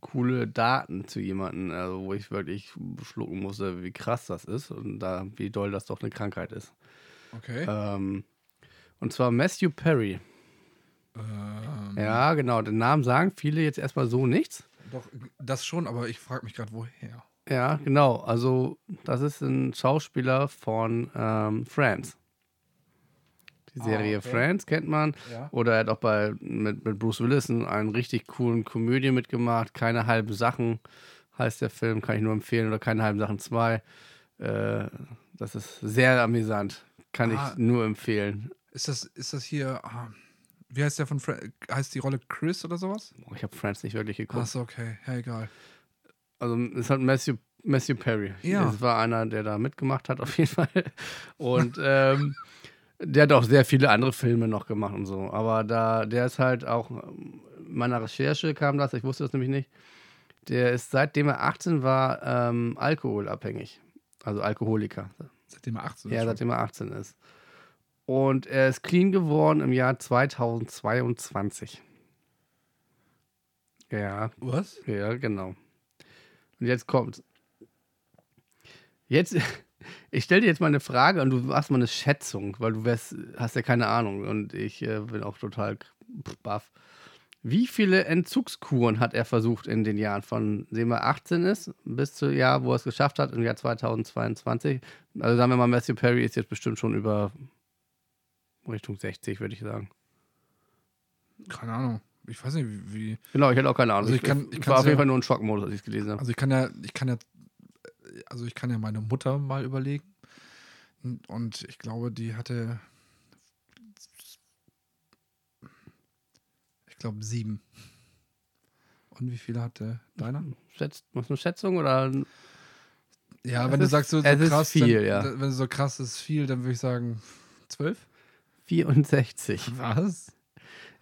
coole Daten zu jemandem, also wo ich wirklich schlucken musste, wie krass das ist und da, wie doll das doch eine Krankheit ist. Okay. Ähm, und zwar Matthew Perry. Ähm, Ja, genau. Den Namen sagen viele jetzt erstmal so nichts. Doch, das schon, aber ich frage mich gerade, woher. Ja, genau. Also, das ist ein Schauspieler von ähm, Friends. Die Ah, Serie okay. Friends kennt man. Ja. Oder er hat auch bei, mit, mit Bruce Willis in einen richtig coolen Komödie mitgemacht. Keine halben Sachen heißt der Film, kann ich nur empfehlen. Oder keine halben Sachen 2. Äh, das ist sehr amüsant. Kann Ah. ich nur empfehlen. Ist das, ist das hier. Ah, wie heißt der von Fra Heißt die Rolle Chris oder sowas? Oh, Ich habe Friends nicht wirklich geguckt. Achso, okay. Ja, egal. Also, es hat Matthew Matthew Perry. Ja. Das war einer, der da mitgemacht hat, auf jeden Fall. Und ähm, der hat auch sehr viele andere Filme noch gemacht und so. Aber da, der ist halt auch, in meiner Recherche kam das, ich wusste das nämlich nicht. Der ist seitdem er 18 war, ähm, alkoholabhängig. Also Alkoholiker. Seitdem er 18 Ja, ist. seitdem er 18 ist. Und er ist clean geworden im Jahr 2022. Ja, Was? ja, genau. Und jetzt kommt. Jetzt, *laughs* ich stelle dir jetzt mal eine Frage und du machst mal eine Schätzung, weil du wärst, hast ja keine Ahnung und ich äh, bin auch total baff. Wie viele Entzugskuren hat er versucht in den Jahren von, sehen wir, 18 ist, bis zu Jahr, wo er es geschafft hat, im Jahr 2022? Also sagen wir mal, Matthew Perry ist jetzt bestimmt schon über Richtung 60, würde ich sagen. Keine Ahnung. Ich weiß nicht, wie. Genau, ich hätte auch keine Ahnung. Also ich kann- ich war kann's auf jeden ja- Fall nur ein Schockmodus, als ich es gelesen habe. also ich kann ja, ich kann ja, also ich kann ja meine Mutter mal überlegen. Und ich glaube, die hatte, ich glaube, sieben. Und wie viele hatte deiner? Schätzt, machst du eine Schätzung oder Ja, Es wenn du ist- sagst, so, so krass, viel, dann, ja. Wenn du so krass ist viel, dann würde ich sagen zwölf. 64? Was?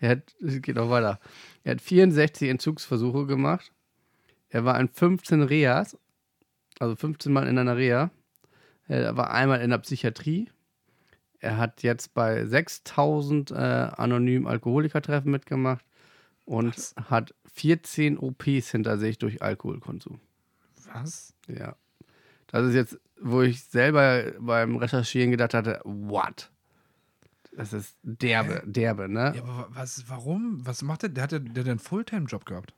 Er hat, es geht noch weiter. Er hat 64 Entzugsversuche gemacht. Er war in 15 Reas, also 15 Mal in einer Reha. Er war einmal in der Psychiatrie. Er hat jetzt bei 6000 äh, anonymen Alkoholikertreffen mitgemacht und Was? hat 14 OPs hinter sich durch Alkoholkonsum. Was? Ja. Das ist jetzt, wo ich selber beim Recherchieren gedacht hatte, what? Das ist derbe, derbe, ne? Ja, aber was, warum? Was macht der? Der hat ja der hat ja einen Fulltime-Job gehabt.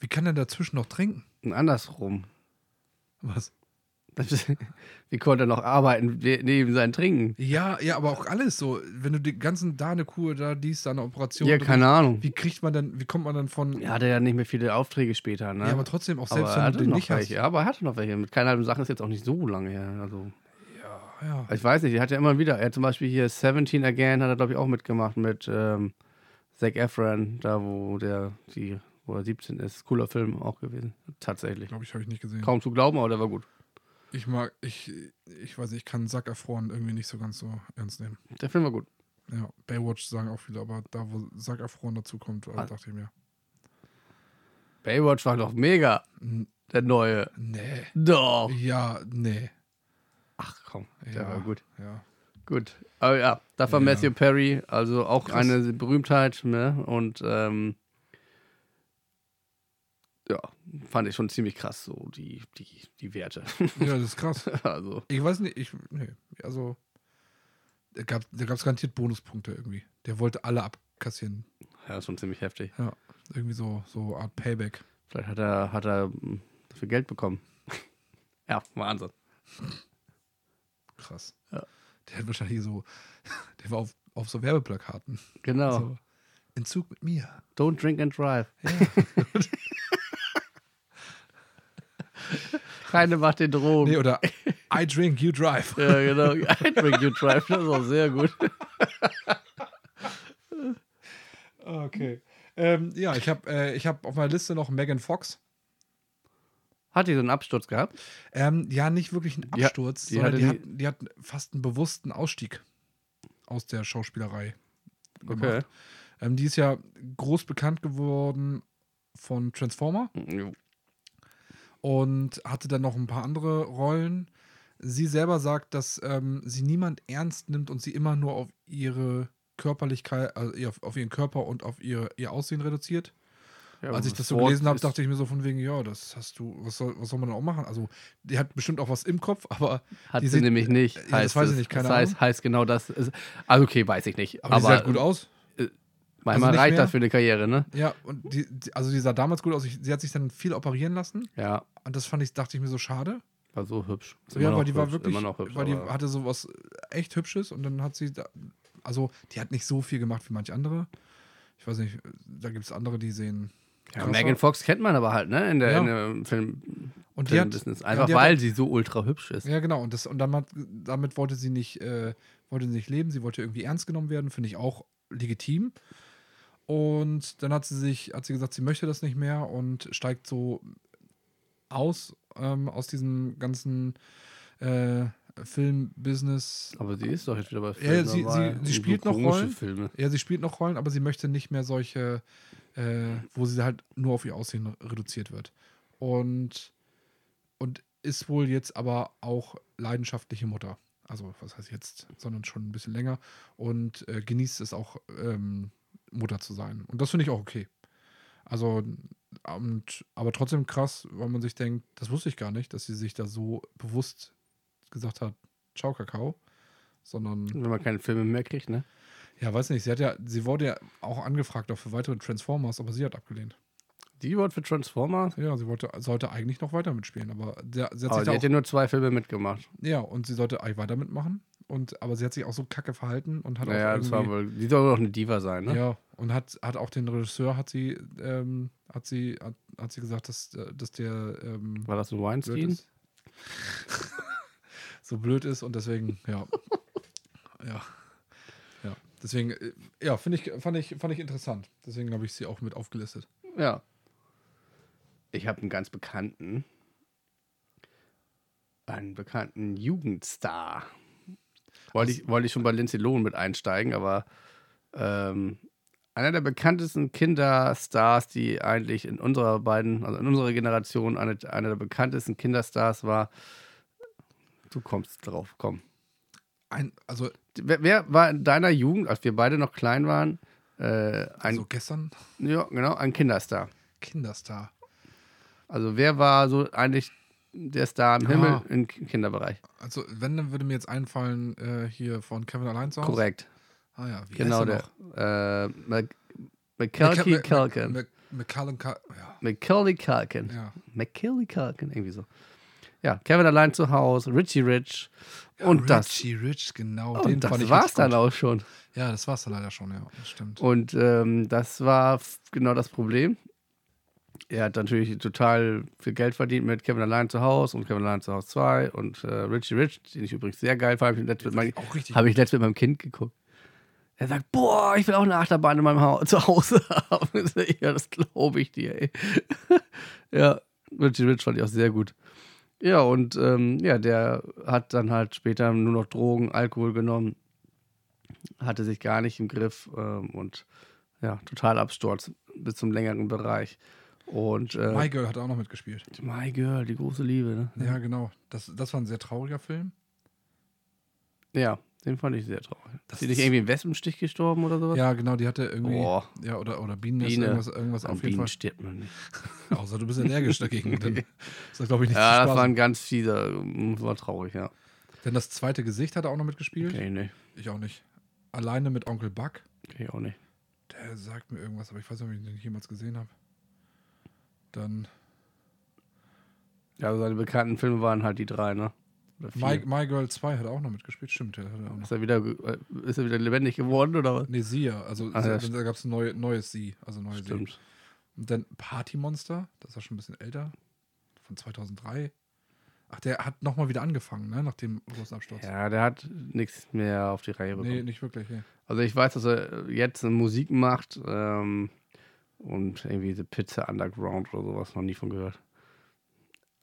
Wie kann der dazwischen noch trinken? Und andersrum. Was? Das- *laughs* Wie konnte er noch arbeiten neben seinem Trinken? Ja, ja, aber auch alles so. Wenn du die ganzen, da eine Kur, da dies, da eine Operation. Ja, keine Ahnung. Wie kriegt man dann, wie kommt man dann von. Er hatte ja nicht mehr viele Aufträge später, ne? Ja, aber trotzdem, auch Aber selbst er wenn hatte du den noch nicht hast. welche. Ja, aber er hatte noch welche. Mit keiner halben Sachen ist jetzt auch nicht so lange her. Also, Ja, ich weiß nicht, er hat ja immer wieder. Er hat zum Beispiel hier 17 Again, hat er, glaube ich, auch mitgemacht mit ähm, Zac Efron, da wo der, die, wo er 17 ist. Cooler Film auch gewesen. Tatsächlich. Glaube ich, habe ich nicht gesehen. Kaum zu glauben, aber der war gut. Ich mag, ich, ich weiß nicht, ich kann Zac Efron irgendwie nicht so ganz so ernst nehmen. Der Film war gut. Ja, Baywatch sagen auch viele, aber da, wo Zac Efron dazu kommt, Ah. dachte ich mir. Baywatch war doch mega. n- Der neue. Nee. Doch. Ja, nee. Ach komm, der Ja. war gut. Ja. Gut. Aber ja, das war Ja. Matthew Perry, also auch Krass. eine Berühmtheit, ne? Und ähm, ja, fand ich schon ziemlich krass, so die, die, die Werte. ja, das ist krass. *laughs* also, Ich weiß nicht, ich, nee, also, da gab es da garantiert Bonuspunkte irgendwie. Der wollte alle abkassieren. ja, ist schon ziemlich heftig. Ja, irgendwie so, so Art Payback. Vielleicht hat er, hat er hm, dafür Geld bekommen. *laughs* ja, Wahnsinn. Krass. Ja. Der hat wahrscheinlich so, *laughs* der war auf, auf so Werbeplakaten. Genau. So, Entzug mit mir. Don't drink and drive. Ja. *laughs* Keine macht den Drogen. nee, oder I drink, you drive. ja, genau. *laughs* I drink you drive. Das ist auch sehr gut. Okay. Ähm, ja, ich habe äh, ich hab auf meiner Liste noch Megan Fox. Hat die so einen Absturz gehabt? Ähm, ja, nicht wirklich einen Die Absturz, die sondern hatte die nie- hat, die hat fast einen bewussten Ausstieg aus der Schauspielerei gemacht. Ähm, die ist ja groß bekannt geworden von Transformer Jo. und hatte dann noch ein paar andere Rollen. Sie selber sagt, dass ähm, sie niemand ernst nimmt und sie immer nur auf ihre Körperlichkeit, also auf ihren Körper und auf ihr, ihr Aussehen reduziert. Ja, Als ich das so gelesen habe, dachte ich mir so von wegen, ja, das hast du, was soll, was soll man denn auch machen? Also, die hat bestimmt auch was im Kopf, aber Hat die sie sieht- nämlich nicht. Ja, das weiß ich nicht, keine das heißt, Ahnung. heißt genau das. Ist, also, okay, weiß ich nicht. aber, Aber, die sah halt gut aus. manchmal nicht reicht mehr. das für eine Karriere, ne? Ja, und die, die, also die sah damals gut aus. Ich, sie hat sich dann viel operieren lassen Ja, und das fand ich, dachte ich mir so schade. war so hübsch. Ist ja, weil die war hübsch, wirklich, Immer noch hübsch. weil die hatte so was echt Hübsches und dann hat sie, da, also die hat nicht so viel gemacht wie manche andere. Ich weiß nicht, da gibt es andere, die sehen. Ja. Megan Fox kennt man aber halt, ne? In der, Ja. in der Film, Und Filmbusiness. ja, Einfach hat- weil sie so ultra hübsch ist. Ja, genau. Und, das, und damit, damit wollte sie nicht, äh, wollte sie nicht leben. Sie wollte irgendwie ernst genommen werden, finde ich auch legitim. Und dann hat sie sich, hat sie gesagt, sie möchte das nicht mehr und steigt so aus ähm, aus diesem ganzen äh, Filmbusiness. Aber sie ist doch jetzt wieder bei Ja, Filmen sie- dabei. sie- sie Und spielt so noch Rollen. Filme. Ja, sie spielt noch Rollen, aber sie möchte nicht mehr solche, äh, wo sie halt nur auf ihr Aussehen reduziert wird. Und, und ist wohl jetzt aber auch leidenschaftliche Mutter. Also, was heißt jetzt, sondern schon ein bisschen länger. Und äh, genießt es auch, ähm, Mutter zu sein. Und das finde ich auch okay. Also, und, aber trotzdem krass, weil man sich denkt, das wusste ich gar nicht, dass sie sich da so bewusst gesagt hat, ciao Kakao. Sondern Wenn man keine Filme mehr kriegt, ne? Ja, weiß nicht. Sie hat ja, sie wurde ja auch angefragt auch für weitere Transformers, aber sie hat abgelehnt. Die Wort für Transformers? Ja, sie wollte, sollte eigentlich noch weiter mitspielen, aber der, sie hat Aber sich sie da hat ja auch, nur zwei Filme mitgemacht. ja, und sie sollte eigentlich weiter mitmachen. Und, aber sie hat sich auch so kacke verhalten und hat Naja, auch das war wohl. Die soll wohl auch eine Diva sein, ne? ja, und hat, hat auch den Regisseur, hat sie, ähm, hat sie, hat, hat sie gesagt, dass, äh, dass der ähm, War das ein Weinstein? *laughs* so blöd ist und deswegen, ja. *laughs* ja. Deswegen, äh, ja, finde ich, fand ich, fand ich interessant. Deswegen habe ich sie auch mit aufgelistet. Ja. Ich habe einen ganz bekannten, einen bekannten Jugendstar. Wollte ich, wollte ich schon bei Lindsay Lohan mit einsteigen, aber ähm, einer der bekanntesten Kinderstars, die eigentlich in unserer beiden, also in unserer Generation eine, einer der bekanntesten Kinderstars war. Du kommst drauf, komm. Ein, also, Wer, wer war in deiner Jugend, als wir beide noch klein waren, äh, ein, also gestern ja, genau, ein Kinderstar? Kinderstar. Also wer war so eigentlich der Star im Himmel Ah. im Ki- Kinderbereich? Also, wenn, dann würde mir jetzt einfallen, äh, hier von Kevin allein zu Hause. Korrekt. Ah ja, wie Genau heißt der. noch? Äh, Macaulay Culkin. McCallum ja. Macaulay Culkin. ja. Culkin, irgendwie so. Ja, Kevin allein zu Hause, Richie Rich. Und das. Richie Rich, genau. Und das war's richtig dann gut. auch schon. Ja, das war's dann leider schon, ja. Stimmt. Und ähm, das war genau das Problem. Er hat natürlich total viel Geld verdient mit Kevin allein zu Hause und Kevin allein zu Hause 2 und äh, Richie Rich, den ich übrigens sehr geil fand. Hab ich Habe ich letztens mit meinem Kind geguckt. Er sagt, boah, ich will auch eine Achterbahn in meinem Haus, zu Hause *laughs* haben. *laughs* Ja, das glaube ich dir, ey. *laughs* ja, Richie Rich fand ich auch sehr gut. Ja, und ähm, ja, der hat dann halt später nur noch Drogen, Alkohol genommen, hatte sich gar nicht im Griff ähm, und ja, total Absturz bis zum längeren Bereich. Und äh, My Girl hat auch noch mitgespielt. My Girl, die große Liebe, ne? Ja, genau. Das, das war ein sehr trauriger Film. Ja, den fand ich sehr traurig. Das ist die nicht irgendwie im Wespenstich gestorben oder sowas? Ja, genau, die hatte irgendwie. Boah. Ja, oder, oder Bienennest, Biene. irgendwas, irgendwas An auf jeden Bienen Fall. stirbt man nicht. *laughs* Außer du bist allergisch dagegen. *laughs* Dann ist das, glaube ich, nicht Ja, das war ein ganz fieser, war traurig, ja. Denn das zweite Gesicht hat er auch noch mitgespielt. Okay, nee, Ich auch nicht. Alleine mit Onkel Buck. okay, auch nicht. Der sagt mir irgendwas, aber ich weiß nicht, ob ich den jemals gesehen habe. Dann Ja, also seine bekannten Filme waren halt die drei, ne? My, My Girl 2 hat er auch noch mitgespielt. Stimmt, noch. Ist er wieder, äh, ist er wieder lebendig geworden oder was? Nee, sie ja. Also Ah, ja, da, da gab es ein neue, neues Sie. Also neue Sie. Stimmt. Und dann Party Monster, das ist ja schon ein bisschen älter. Von 2003. Ach, der hat nochmal wieder angefangen, ne? Nach dem großen Absturz. Ja, der hat nichts mehr auf die Reihe bekommen. nee, nicht wirklich. Nee. Also ich weiß, dass er jetzt Musik macht ähm, und irgendwie The Pizza Underground oder sowas noch nie von gehört.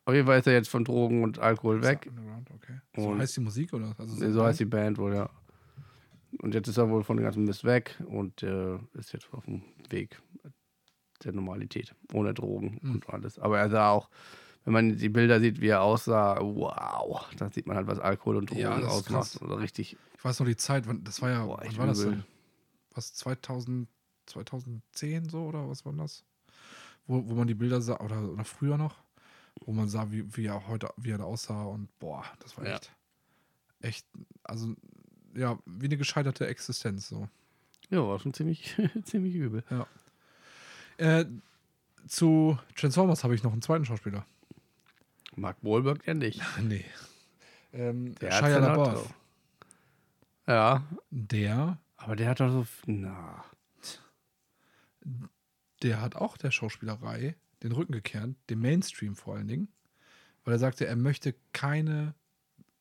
Auf jeden Fall ist er jetzt von Drogen und Alkohol weg. Okay. So Und- heißt die Musik, oder? Also Nee, so heißt die Band wohl, ja. Und jetzt ist er wohl von dem ganzen Mist weg und äh, ist jetzt auf dem Weg der Normalität, ohne Drogen Hm. und alles. Aber er sah auch, wenn man die Bilder sieht, wie er aussah, wow, da sieht man halt, was Alkohol und Drogen Ja, ausmacht. Oder richtig, Ich weiß noch die Zeit, das war ja, Boah, wann war das denn? Was, 2000, 2010 so, oder was war das? Wo, wo man die Bilder sah, oder, oder früher noch, wo man sah, wie, wie er heute, wie er da aussah und boah, das war Ja. echt, echt, also, ja, wie eine gescheiterte Existenz, so. ja, war schon ziemlich, *laughs* ziemlich übel. Äh, zu Transformers habe ich noch einen zweiten Schauspieler. Mark Wahlberg ja nicht. *laughs* Nee. Ähm, Der Shia LaBeouf. Ja, Der, aber der hat doch so, na, der hat auch der Schauspielerei den Rücken gekehrt, dem Mainstream vor allen Dingen, weil er sagte, er möchte keine,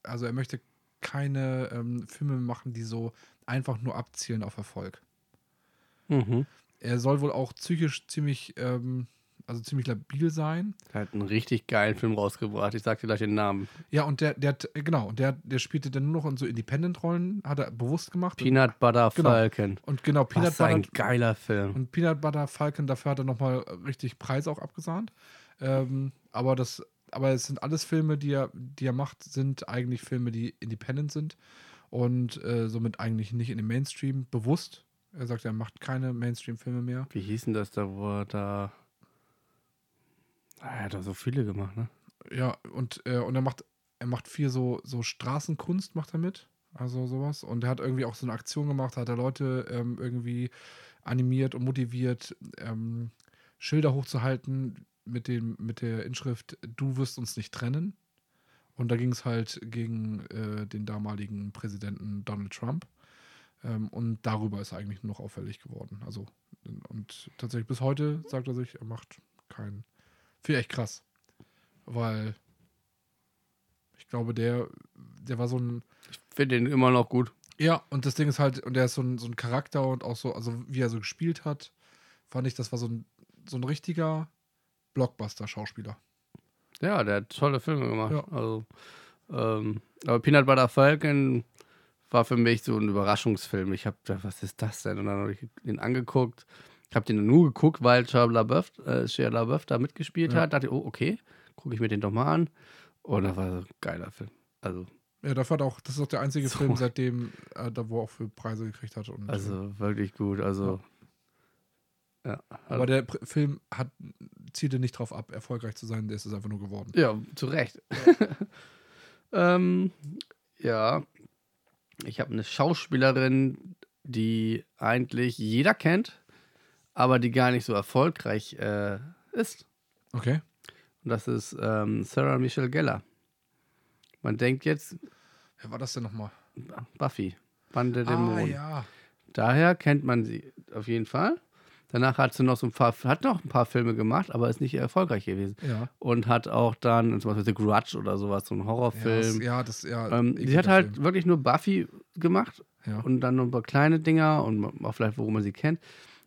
also er möchte keine ähm, Filme machen, die so einfach nur abzielen auf Erfolg. mhm. Er soll wohl auch psychisch ziemlich, ähm, also ziemlich labil sein. Er hat einen richtig geilen Film rausgebracht. Ich sag dir gleich den Namen. Ja, und der, der, hat- genau, und der, der spielte dann nur noch in so Independent-Rollen, hat er bewusst gemacht. Peanut Butter Genau. Falcon. Und genau, Peanut Was ein Butter, geiler Film. und Peanut Butter Falcon, dafür hat er nochmal richtig Preis auch abgesahnt. Ähm, aber das, aber es sind alles Filme, die er, die er macht, sind eigentlich Filme, die independent sind und äh, somit eigentlich nicht in den Mainstream bewusst. Er sagt, er macht keine Mainstream-Filme mehr. Wie hieß denn das da, wo er da. Ah, Er hat doch so viele gemacht, ne? Ja, und, äh, und er macht, er macht viel so, so Straßenkunst, macht er mit. Also sowas. Und er hat irgendwie auch so eine Aktion gemacht, hat er Leute ähm, irgendwie animiert und motiviert, ähm, Schilder hochzuhalten mit, dem, mit der Inschrift, du wirst uns nicht trennen. Und da ging es halt gegen äh, den damaligen Präsidenten Donald Trump. Ähm, und darüber ist er eigentlich nur noch auffällig geworden. Also, und tatsächlich bis heute sagt er sich, er macht keinen. Finde ich echt krass. Weil ich glaube, der, der war so ein. Finde den immer noch gut. Ja, und das Ding ist halt, und der ist so ein, so ein Charakter und auch so, also wie er so gespielt hat, fand ich, das war so ein, so ein richtiger Blockbuster-Schauspieler. Ja, der hat tolle Filme gemacht. Ja. Also, ähm, aber Peanut Butter Falcon war für mich so ein Überraschungsfilm. Ich habe gedacht, was ist das denn? Und dann habe ich den angeguckt. Ich habe den nur geguckt, weil Shia LaBeouf, äh, Shia LaBeouf da mitgespielt Ja. hat. dachte ich, oh, okay, gucke ich mir den doch mal an. Und das war so ein geiler Film. Also, Ja, dafür hat auch, das ist auch der einzige *laughs* So. Film, seitdem er da wo er auch für Preise gekriegt hat. Also wirklich gut. Also, ja. aber der Film hat, zielte nicht drauf ab, erfolgreich zu sein, der ist es einfach nur geworden. Ja, zu Recht. *laughs* ähm, ja, ich habe eine Schauspielerin, die eigentlich jeder kennt, aber die gar nicht so erfolgreich äh, ist. Okay. Und das ist ähm, Sarah Michelle Gellar. Man denkt jetzt Wer war das denn nochmal? Buffy, Bande der Ah, Dämonen. ja. Daher kennt man sie auf jeden Fall. Danach hat sie noch so ein paar, hat noch ein paar Filme gemacht, aber ist nicht erfolgreich gewesen. Ja. Und hat auch dann zum Beispiel The Grudge oder sowas, so Ja, Horrorfilm. das, ja, das, ja. Ähm, sie hat halt Film. wirklich nur Buffy gemacht Ja. und dann noch ein paar kleine Dinger und auch vielleicht, worum man sie kennt,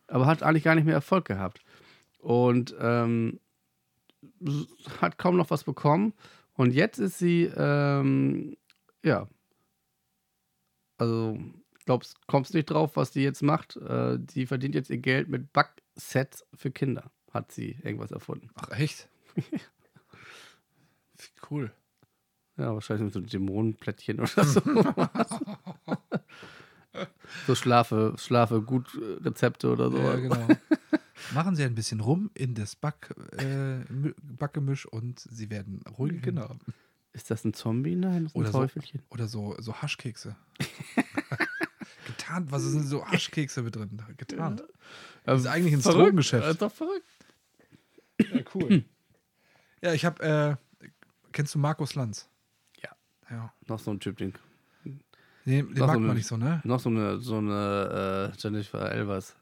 aber hat eigentlich gar nicht mehr Erfolg gehabt. Und ähm, hat kaum noch was bekommen. Und jetzt ist sie, ähm, ja, also, glaubst, kommst nicht drauf, was die jetzt macht. Äh, die verdient jetzt ihr Geld mit Backsets für Kinder. Hat sie irgendwas erfunden. Ach, echt? *laughs* cool. Ja, wahrscheinlich mit so Dämonenplättchen oder so. *laughs* *laughs* *laughs* so Schlafe, Schlafe gut äh, Rezepte oder so. Ja, genau. *laughs* Machen Sie ein bisschen rum in das Back, äh, Backgemisch und Sie werden ruhige Kinder haben. Ist das ein Zombie? Nein, das ist ein Oder so. Teufelchen. Oder so, so Haschkekse. *laughs* Getarnt, was sind so Haschkekse mit drin? Getarnt. Das ist eigentlich ein. Drogengeschäft. Das ist doch verrückt. Ja, cool. ja, ich habe, äh, kennst du Markus Lanz? Ja. Ja. Noch so ein Typ, den. Nee, den Noch mag so man nicht so, ne? Noch so eine, so eine äh, Jennifer Elvers.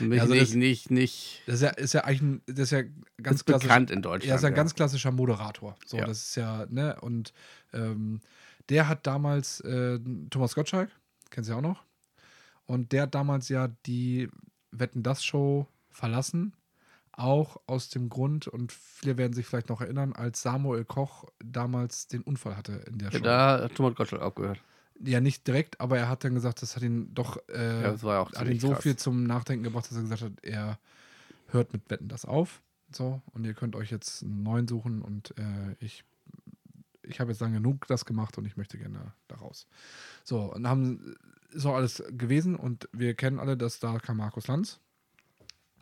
Mich also nicht, das- nicht, nicht. Das ist ja, ist ja eigentlich ein, das ist ja ganz ist bekannt in Deutschland. Er ist ein ganz klassischer Moderator. So, Ja. das ist ja, ne, und ähm, der hat damals äh, Thomas Gottschalk, kennst du ja auch noch. Und der hat damals ja die Wetten das Show verlassen. Auch aus dem Grund, und viele werden sich vielleicht noch erinnern, als Samuel Koch damals den Unfall hatte in der Ja, Show. da hat Thomas Gottschalk aufgehört. Ja, nicht direkt, aber er hat dann gesagt, das hat ihn doch äh, Ja, ja hat ihn so krass. viel zum Nachdenken gebracht, dass er gesagt hat, er hört mit Wetten das auf. So, und ihr könnt euch jetzt einen neuen suchen und äh, ich, ich habe jetzt lange genug das gemacht und ich möchte gerne da raus. So, und haben ist auch alles gewesen und wir kennen alle, dass da kam Markus Lanz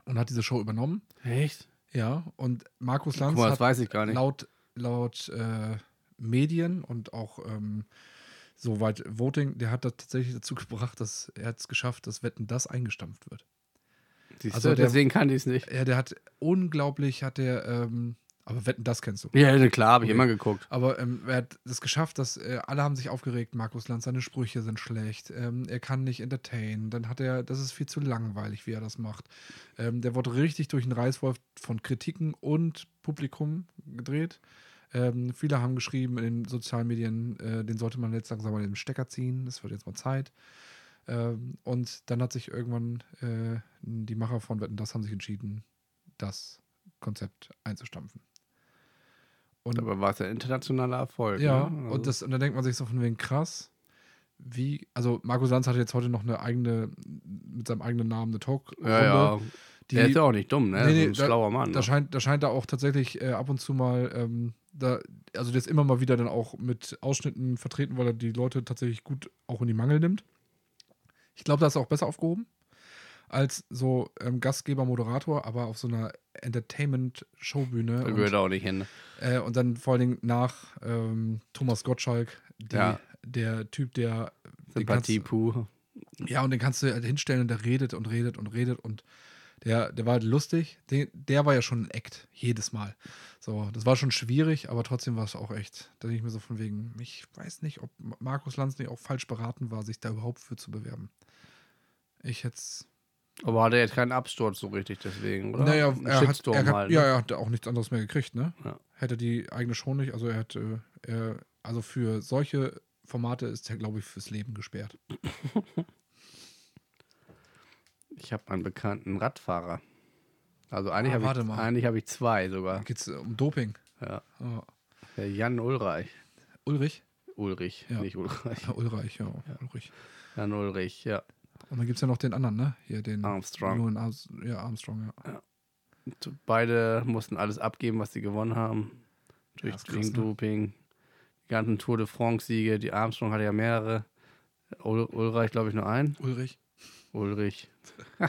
und hat diese Show übernommen. Echt? Ja, und Markus Lanz mal, hat laut, laut äh, Medien und auch ähm, soweit Voting, der hat das tatsächlich dazu gebracht, dass er es geschafft, dass Wetten das eingestampft wird. Siehst also du, der- deswegen kann ich es nicht. Ja, der hat unglaublich, hat der, ähm, aber Wetten das kennst du. Ja, klar, habe ich Okay. immer geguckt. Aber ähm, er hat es geschafft, dass äh, alle haben sich aufgeregt, Markus Lanz, seine Sprüche sind schlecht, ähm, er kann nicht entertainen, dann hat er, das ist viel zu langweilig, wie er das macht. Ähm, der wurde richtig durch den Reißwolf von Kritiken und Publikum gedreht. Ähm, viele haben geschrieben in den sozialen Medien, äh, den sollte man jetzt langsam mal den Stecker ziehen, es wird jetzt mal Zeit. Ähm, und dann hat sich irgendwann äh, die Macher von Wetten, das haben sich entschieden, das Konzept einzustampfen. Und Dabei war es ein internationaler Erfolg. Ja, ne? also und, das, und da denkt man sich so von wegen krass, wie, also Marco Lanz hat jetzt heute noch eine eigene, mit seinem eigenen Namen eine Talk. Ja, ja. Die, der ist ja auch nicht dumm, ne? Nee, nee, so ein da, schlauer Mann. Da ne? scheint, da scheint er auch tatsächlich äh, ab und zu mal, ähm, da, also der ist immer mal wieder dann auch mit Ausschnitten vertreten, weil er die Leute tatsächlich gut auch in die Mangel nimmt. Ich glaube, da ist er auch besser aufgehoben als so ähm, Gastgeber, Moderator, aber auf so einer Entertainment-Showbühne. Da gehört auch nicht hin. Äh, und dann vor allen Dingen nach ähm, Thomas Gottschalk, die, Ja. der Typ, der. den Sympathie pur. Ja, und den kannst du halt hinstellen und der redet und redet und redet und der, der war halt lustig. Der, der war ja schon ein Act, jedes Mal. So, das war schon schwierig, aber trotzdem war es auch echt. Da denke ich mir so von wegen, ich weiß nicht, ob Markus Lanz nicht auch falsch beraten war, sich da überhaupt für zu bewerben. Ich hätte es. Aber hat er jetzt keinen Absturz so richtig deswegen, oder? Naja, Ein er hat, er hat, halt. ja, ne? er hat auch nichts anderes mehr gekriegt, ne? Ja. Hätte die eigene schon nicht. Also er hat, äh, er, also für solche Formate ist er, glaube ich, fürs Leben gesperrt. *laughs* Ich habe einen bekannten Radfahrer. Also eigentlich Ah, habe ich, eigentlich hab ich zwei sogar. Geht es um Doping? Ja. Oh. Der Jan Ulreich. Ulrich? Ulrich, Ja. nicht Ulreich. Ja, Ulreich, ja. Ulrich. Jan Ulrich, ja. Und dann gibt es ja noch den anderen, ne? Hier den Armstrong. Arms, ja, Armstrong, ja. Beide mussten alles abgeben, was sie gewonnen haben. Durch Ja, krass, gegen ne? Doping. Die ganzen Tour de France-Siege. Die Armstrong hatte ja mehrere. Ul Ulreich, glaube ich, nur einen. Ulrich? Ulrich. *laughs*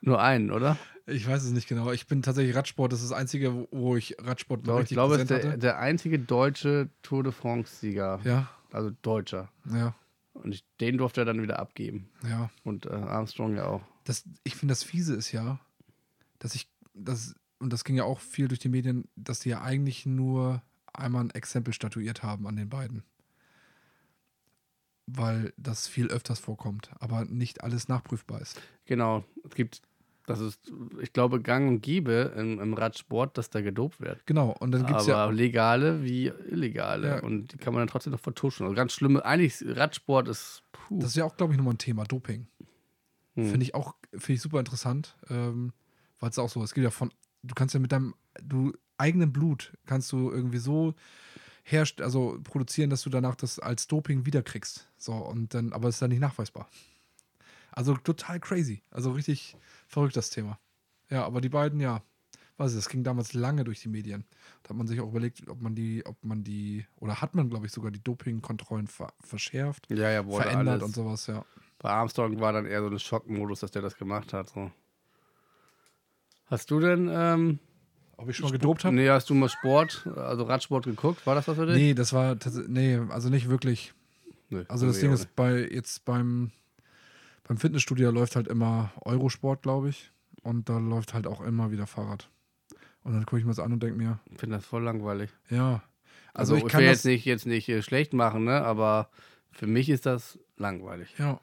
Nur einen, oder? Ich weiß es nicht genau. Ich bin tatsächlich Radsport. Das ist das Einzige, wo- ich Radsport ich richtig glaube, es ist der, der einzige deutsche Tour de France-Sieger. Ja, Also Deutscher. ja, Und ich, den durfte er dann wieder abgeben. ja. Und äh, Armstrong ja auch. Das, ich finde, das Fiese ist ja, dass ich, das, und das ging ja auch viel durch die Medien, dass die ja eigentlich nur einmal ein Exempel statuiert haben an den beiden. Weil das viel öfters vorkommt, aber nicht alles nachprüfbar ist. Genau. Es gibt, das ist, ich glaube, Gang und Gäbe im, im Radsport, dass da gedopt wird. Genau, und dann gibt es ja. legale wie illegale. Ja. Und die kann man dann trotzdem noch vertuschen. Also ganz schlimme, eigentlich Radsport ist, puh. Das ist ja auch, glaube ich, nochmal ein Thema, Doping. Hm. Finde ich auch, finde ich super interessant, ähm, weil es auch so, es gibt ja von, du kannst ja mit deinem, du eigenen Blut kannst du irgendwie so herrscht, also produzieren, dass du danach das als Doping wiederkriegst. So, und dann, aber es ist dann nicht nachweisbar. Also total crazy. Also richtig verrückt das Thema. Ja, aber die beiden, ja, weiß ich, das ging damals lange durch die Medien. Da hat man sich auch überlegt, ob man die, ob man die, oder hat man, glaube ich, sogar die Dopingkontrollen ver verschärft, ja, ja, verändert und sowas, ja. Bei Armstrong war dann eher so ein Schockmodus, dass der das gemacht hat. So. Hast du denn, ähm, Ob ich schon mal gedopt habe? nee, hast du mal Sport, also Radsport geguckt? War das was für dich? Nee, das war nee, also nicht wirklich. Nee, Also das Ding ist bei jetzt beim beim Fitnessstudio läuft halt immer Eurosport, glaube ich, und da läuft halt auch immer wieder Fahrrad. Und dann gucke ich mir das an und denke mir, Ich finde das voll langweilig. ja, Also, also, ich, ich kann will das, jetzt nicht, jetzt nicht äh, schlecht machen, ne? aber für mich ist das langweilig. ja,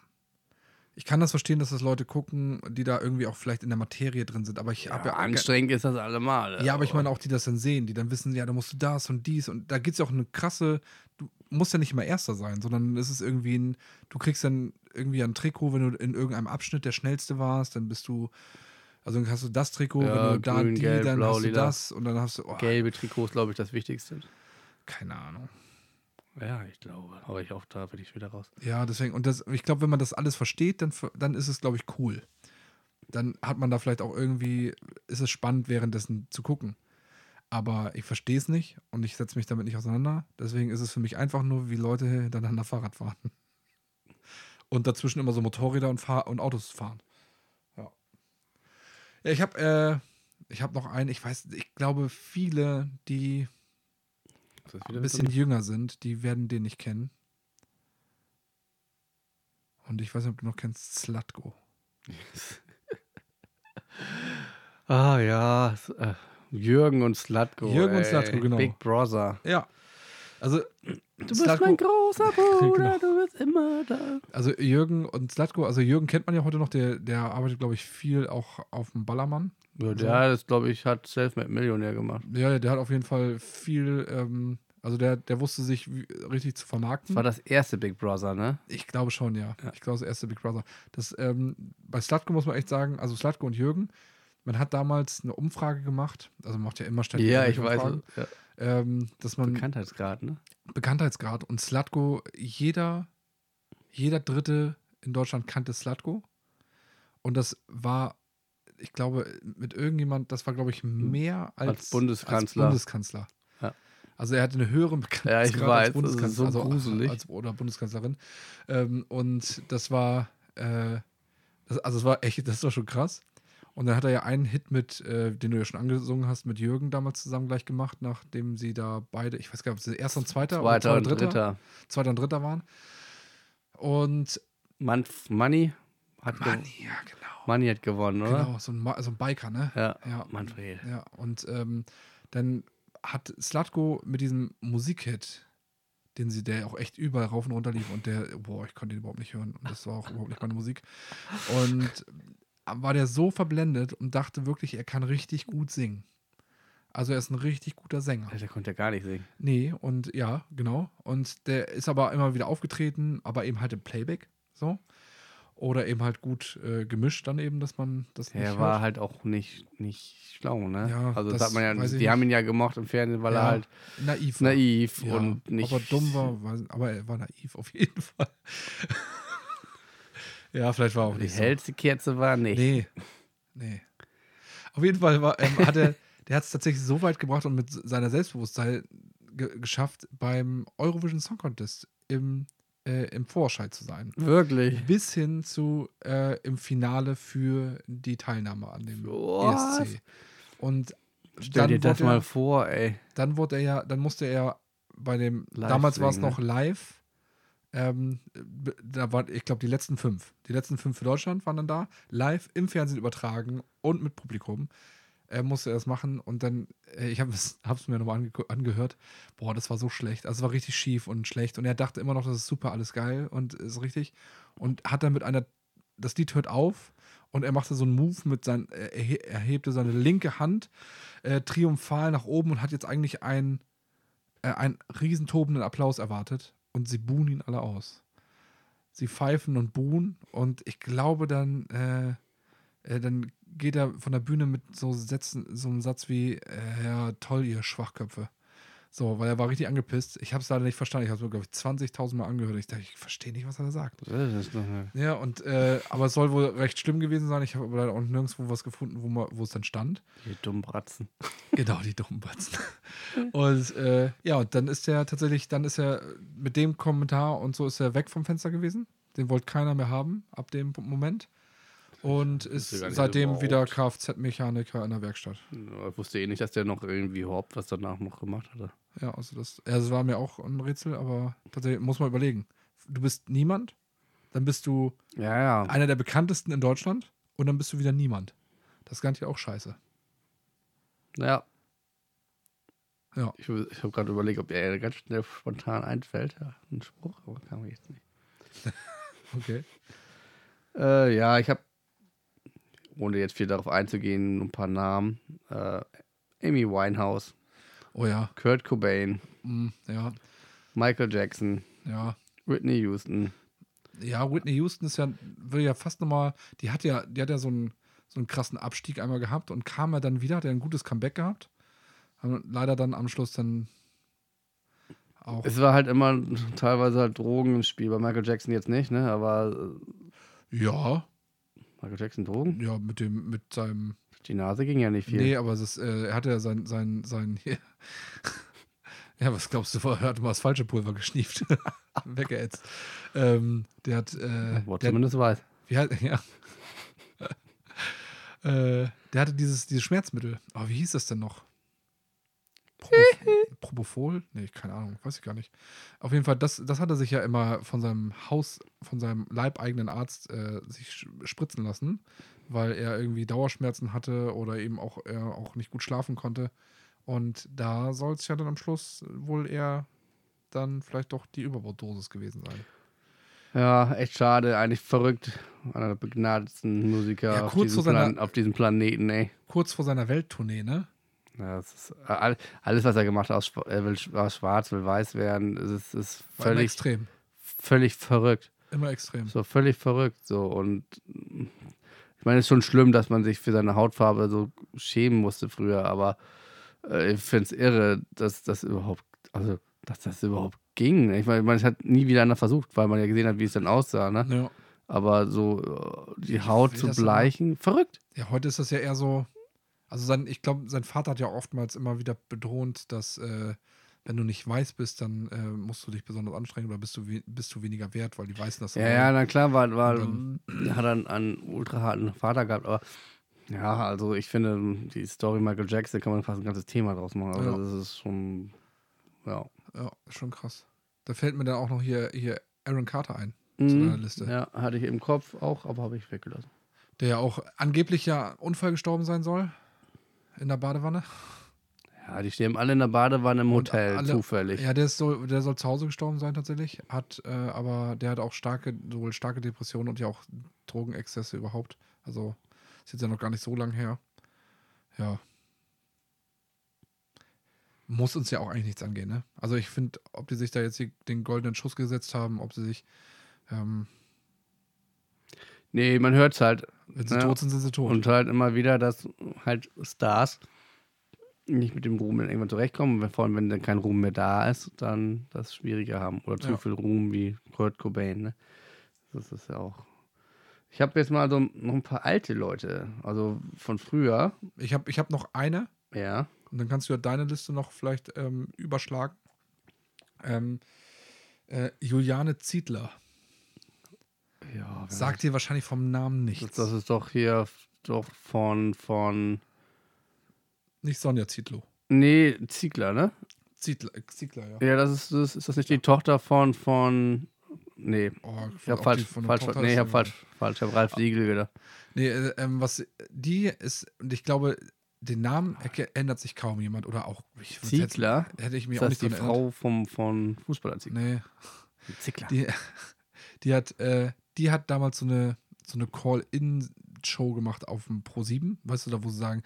ich kann das verstehen, dass das Leute gucken, die da irgendwie auch vielleicht in der Materie drin sind, aber ich Ja, habe ja, anstrengend ist das allemal. Ja, aber ich meine auch, die das dann sehen, die dann wissen, ja, da musst du das und dies und da gibt es ja auch eine krasse, du musst ja nicht immer Erster sein, sondern es ist irgendwie ein, du kriegst dann irgendwie ein Trikot, wenn du in irgendeinem Abschnitt der Schnellste warst, dann bist du, also dann hast du das Trikot, Ja, wenn du da grün, die, gelb, dann blau, hast du lila. das und dann hast du, oh, Gelbe Trikots, glaube ich, das Wichtigste. keine Ahnung. Ja, ich glaube. Aber ich auch da bin ich wieder raus. Ja, deswegen, und das, ich glaube, wenn man das alles versteht, dann, dann ist es, glaube ich, cool. Dann hat man da vielleicht auch irgendwie, ist es spannend, währenddessen zu gucken. Aber ich verstehe es nicht und ich setze mich damit nicht auseinander. Deswegen ist es für mich einfach nur, wie Leute hintereinander Fahrrad fahren. *laughs* Und dazwischen immer so Motorräder und, Fahr und Autos fahren. Ja. Ja, ich habe äh, hab noch einen, ich weiß, ich glaube, viele, die ein bisschen jünger sind, die werden den nicht kennen. Und ich weiß nicht, ob du noch kennst Slatko. so- *laughs* Ah ja. äh, Jürgen und Slatko. Jürgen und ey. Slatko, genau. Big Brother. Ja. Also, Du bist Slatko- mein großer *laughs* Bruder, Genau. du bist immer da. also Jürgen und Slatko, also Jürgen kennt man ja heute noch, der, der arbeitet, glaube ich, viel auch auf dem Ballermann. Ja, der das, glaube ich, hat Selfmade Millionär gemacht. Ja, der hat auf jeden Fall viel, ähm, also der, der wusste sich wie, richtig zu Das vermarkten. war das erste Big Brother, ne? Ich glaube schon, ja. Ja. Ich glaube, das erste Big Brother. Das, ähm, bei Slatko muss man echt sagen, also Slatko und Jürgen, man hat damals eine Umfrage gemacht, also man macht ja immer ständig Ja, ich irgendwelche weiß. Umfragen, Ja. Ähm, dass man Bekanntheitsgrad, ne? Bekanntheitsgrad und Slatko, jeder, jeder Dritte in Deutschland kannte Slatko. Und das war, ich glaube, mit irgendjemand, das war, glaube ich, mehr als, Als Bundeskanzler. Als Bundeskanzler. Ja. Also er hatte eine höhere Bekanntheitsgrad weiß, als das ist Bundeskanzler, so also gruselig. als, oder Bundeskanzlerin. Ähm, und das war, äh, das, also es war echt, das war schon krass. Und dann hat er ja einen Hit mit, äh, den du ja schon angesungen hast, mit Jürgen damals zusammen gleich gemacht, nachdem sie da beide, ich weiß gar nicht, ob sie erster und zweiter Zweiter oder und dritter, dritter. zweiter und dritter waren. Und Man Money hat, Mann, ja, genau. Money hat gewonnen, oder? Genau, so ein, Ma- so ein Biker, ne? Ja. Ja. Manfred. Ja, und ähm, dann hat Slatko mit diesem Musikhit, den sie, der auch echt überall rauf und runter lief und der, boah, ich konnte ihn überhaupt nicht hören und das war auch überhaupt nicht meine Musik. Und war der so verblendet und dachte wirklich, er kann richtig gut singen. Also er ist ein richtig guter Sänger. Der konnte ja gar nicht singen. Nee, und ja, genau. Und der ist aber immer wieder aufgetreten, aber eben halt im Playback, so. Oder eben halt gut äh, gemischt dann eben, dass man das nicht Er war halt auch nicht, nicht schlau, ne? Ja, also das hat man ja, die nicht. haben ihn ja gemocht im Fernsehen, weil Ja, er halt naiv war. naiv Ja, und nicht. Ob er dumm war, aber er war naiv auf jeden *laughs* Fall. Ja, vielleicht war auch Die nicht so. hellste Kerze war nicht. Nee. Nee. Auf jeden Fall war, ähm, hat er, *laughs* der hat es tatsächlich so weit gebracht und mit seiner Selbstbewusstsein ge geschafft, beim Eurovision Song Contest im, äh, im Vorscheid zu sein. Wirklich. Bis hin zu äh, im Finale für die Teilnahme an dem Was? ESC. Und Stell dir das er- mal vor, ey. dann wurde er ja, dann musste er bei dem, Live damals war es singen, noch live. Ähm, da waren, ich glaube, die letzten fünf. Die letzten fünf für Deutschland waren dann da, live im Fernsehen übertragen und mit Publikum. Er musste er das machen und dann, äh, ich habe es *laughs* mir nochmal ange angehört. Boah, das war so schlecht. Also es war richtig schief und schlecht. Und er dachte immer noch, das ist super, alles geil und ist richtig. Und hat dann mit einer, das Lied hört auf und er machte so einen Move mit seinen, er, er hebte seine linke Hand äh, triumphal nach oben und hat jetzt eigentlich einen, äh, einen riesentobenden Applaus erwartet und sie buhen ihn alle aus. Sie pfeifen und buhen und ich glaube dann, äh, äh, dann geht er von der Bühne mit so Sätzen, so einem Satz wie, äh, ja, toll, ihr Schwachköpfe. So, weil er war richtig angepisst. Ich habe es leider nicht verstanden. Ich habe es mir, glaube ich, 20.000 Mal angehört. Ich dachte, ich verstehe nicht, was er da sagt. Ja, und, äh, aber es soll wohl recht schlimm gewesen sein. Ich habe aber leider auch nirgendwo was gefunden, wo, man, wo es dann stand. die dummen Bratzen. *laughs* Genau, die dummen Batzen. Und äh, ja, und dann ist er tatsächlich, dann ist er mit dem Kommentar und so ist er weg vom Fenster gewesen. Den wollte keiner mehr haben ab dem Moment. Und ist seitdem überhaupt. wieder Kfz-Mechaniker in der Werkstatt. Ich wusste eh nicht, dass der noch irgendwie überhaupt was danach noch gemacht hatte. Ja, also das, ja, das war mir auch ein Rätsel, aber tatsächlich muss man überlegen. Du bist niemand, dann bist du Ja, ja. einer der bekanntesten in Deutschland und dann bist du wieder niemand. Das ist nicht auch scheiße. Ja. Ja. Ich, ich habe gerade überlegt, ob er ganz schnell spontan einfällt. Ja, ein Spruch, aber kam jetzt nicht. *laughs* Okay. Äh, ja, ich habe, ohne jetzt viel darauf einzugehen, ein paar Namen. Äh, Amy Winehouse, Oh ja. Kurt Cobain, Mm, ja. Michael Jackson, Ja. Whitney Houston. Ja, Whitney Houston ist ja, will ja fast nochmal, die hat ja, die hat ja so einen, so einen krassen Abstieg einmal gehabt und kam ja dann wieder, hat ja ein gutes Comeback gehabt. Leider dann am Schluss dann auch. Es war halt immer teilweise halt Drogen im Spiel. Bei Michael Jackson jetzt nicht, ne? Aber äh, Ja, Michael Jackson Drogen? ja, mit dem, mit seinem. Die Nase ging ja nicht viel. Nee, aber ist, äh, er hatte ja sein, sein, sein. *laughs* ja, was glaubst du, er hat mal das falsche Pulver geschnieft. *laughs* Weggeätzt. Ähm, der hat. Äh, Wo der, zumindest weiß. Wie halt, *laughs* ja. äh, der hatte dieses, dieses Schmerzmittel. Aber wie hieß das denn noch? Propofol? Propofol? Nee, keine Ahnung, weiß ich gar nicht. Auf jeden Fall, das, das hat er sich ja immer von seinem Haus, von seinem leibeigenen Arzt äh, sich spritzen lassen, weil er irgendwie Dauerschmerzen hatte oder eben auch, er auch nicht gut schlafen konnte. Und da soll es ja dann am Schluss wohl eher dann vielleicht doch die Überdosis gewesen sein. Ja, echt schade. Eigentlich verrückt. Einer der begnadetsten Musiker Ja, auf, diesem seiner- auf diesem Planeten, ey. Kurz vor seiner Welttournee, ne? Ja, das ist, äh, all- alles, was er gemacht hat, er will schwarz, will weiß werden, es ist, ist völlig, extrem. völlig verrückt. Immer extrem. So völlig verrückt. So und Ich meine, es ist schon schlimm, dass man sich für seine Hautfarbe so schämen musste früher, aber ich finde es irre, dass das überhaupt, also, dass das überhaupt ging. Ich meine, es hat nie wieder einer versucht, weil man ja gesehen hat, wie es dann aussah, ne? Ja. Aber so äh, die Haut zu bleichen, verrückt. Ja, heute ist das ja eher so. Also sein, ich glaube, sein Vater hat ja oftmals immer wieder betont, dass äh, wenn du nicht weiß bist, dann äh, musst du dich besonders anstrengen oder bist du, bist du weniger wert, weil die Weißen das Ja, ja, na klar, war, war, Und hat er einen, einen ultra harten Vater gehabt, aber ja, also ich finde, die Story Michael Jackson kann man fast ein ganzes Thema draus machen. Also Ja. das ist schon, ja. Ja, schon krass. Da fällt mir dann auch noch hier, hier Aaron Carter ein, zu deiner Mhm. Liste. Ja, hatte ich im Kopf auch, aber habe ich weggelassen. Der ja auch angeblich ja Unfall gestorben sein soll. In der Badewanne. Ja, die stehen alle in der Badewanne im Hotel, alle- zufällig. Ja, der, ist so, der soll zu Hause gestorben sein tatsächlich. Hat, äh, aber der hat auch starke, sowohl starke Depressionen und ja auch Drogenexzesse überhaupt. Also ist jetzt ja noch gar nicht so lang her. Ja. Muss uns ja auch eigentlich nichts angehen, ne? Also ich finde, ob die sich da jetzt den goldenen Schuss gesetzt haben, ob sie sich, ähm, Nee, man hört es halt. wenn sie Ja. tot sind, sind sie tot. Und halt immer wieder, dass halt Stars nicht mit dem Ruhm dann irgendwann zurechtkommen. Vor allem, wenn dann kein Ruhm mehr da ist, dann das schwieriger haben. Oder zu Ja. viel Ruhm wie Kurt Cobain. Ne? Das ist ja auch. Ich habe jetzt mal so noch ein paar alte Leute, also von früher. ich habe ich hab noch eine, Ja. Und dann kannst du ja deine Liste noch vielleicht ähm, überschlagen. Ähm, äh, Juliane Ziedler. Ja, Sagt dir wahrscheinlich vom Namen nichts. das ist doch hier doch von, von. Nicht Sonja Zietlow. Nee, Ziegler, ne? Ziedler, äh, Ziegler, ja. Ja, das ist, das, ist das nicht die Tochter von, von. Nee, Oh, ich habe falsch, falsch, nee, ich oder- falsch, falsch, ich habe Ralf Siegel gedacht. Nee, äh, ähm, was die ist, und ich glaube, den Namen ändert sich kaum jemand. Oder auch. Ich, würd's jetzt- Ziegler? Hätte ich Ist auch nicht die erinnert. Frau vom, von Fußballer Ziegler? Nee. Ziegler. Die, die, hat, äh, die hat damals so eine, so eine Call-In-Show gemacht auf dem Pro7. Weißt du, da wo sie sagen,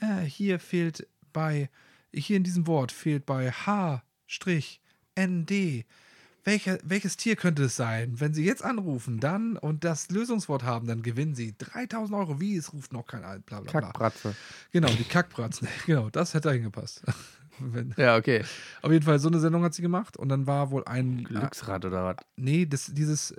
äh, hier fehlt bei, hier in diesem Wort fehlt bei H-ND. Welche, welches Tier könnte es sein? Wenn Sie jetzt anrufen, dann und das Lösungswort haben, dann gewinnen Sie 3000 Euro. Wie? Es ruft noch kein Alt, bla bla bla. Kackbratze. Genau, die Kackbratzen. *laughs* genau, das hätte da hingepasst. *laughs* Wenn, Ja, okay. auf jeden Fall, so eine Sendung hat sie gemacht und dann war wohl ein. Glücksrad oder was? Nee, das, dieses,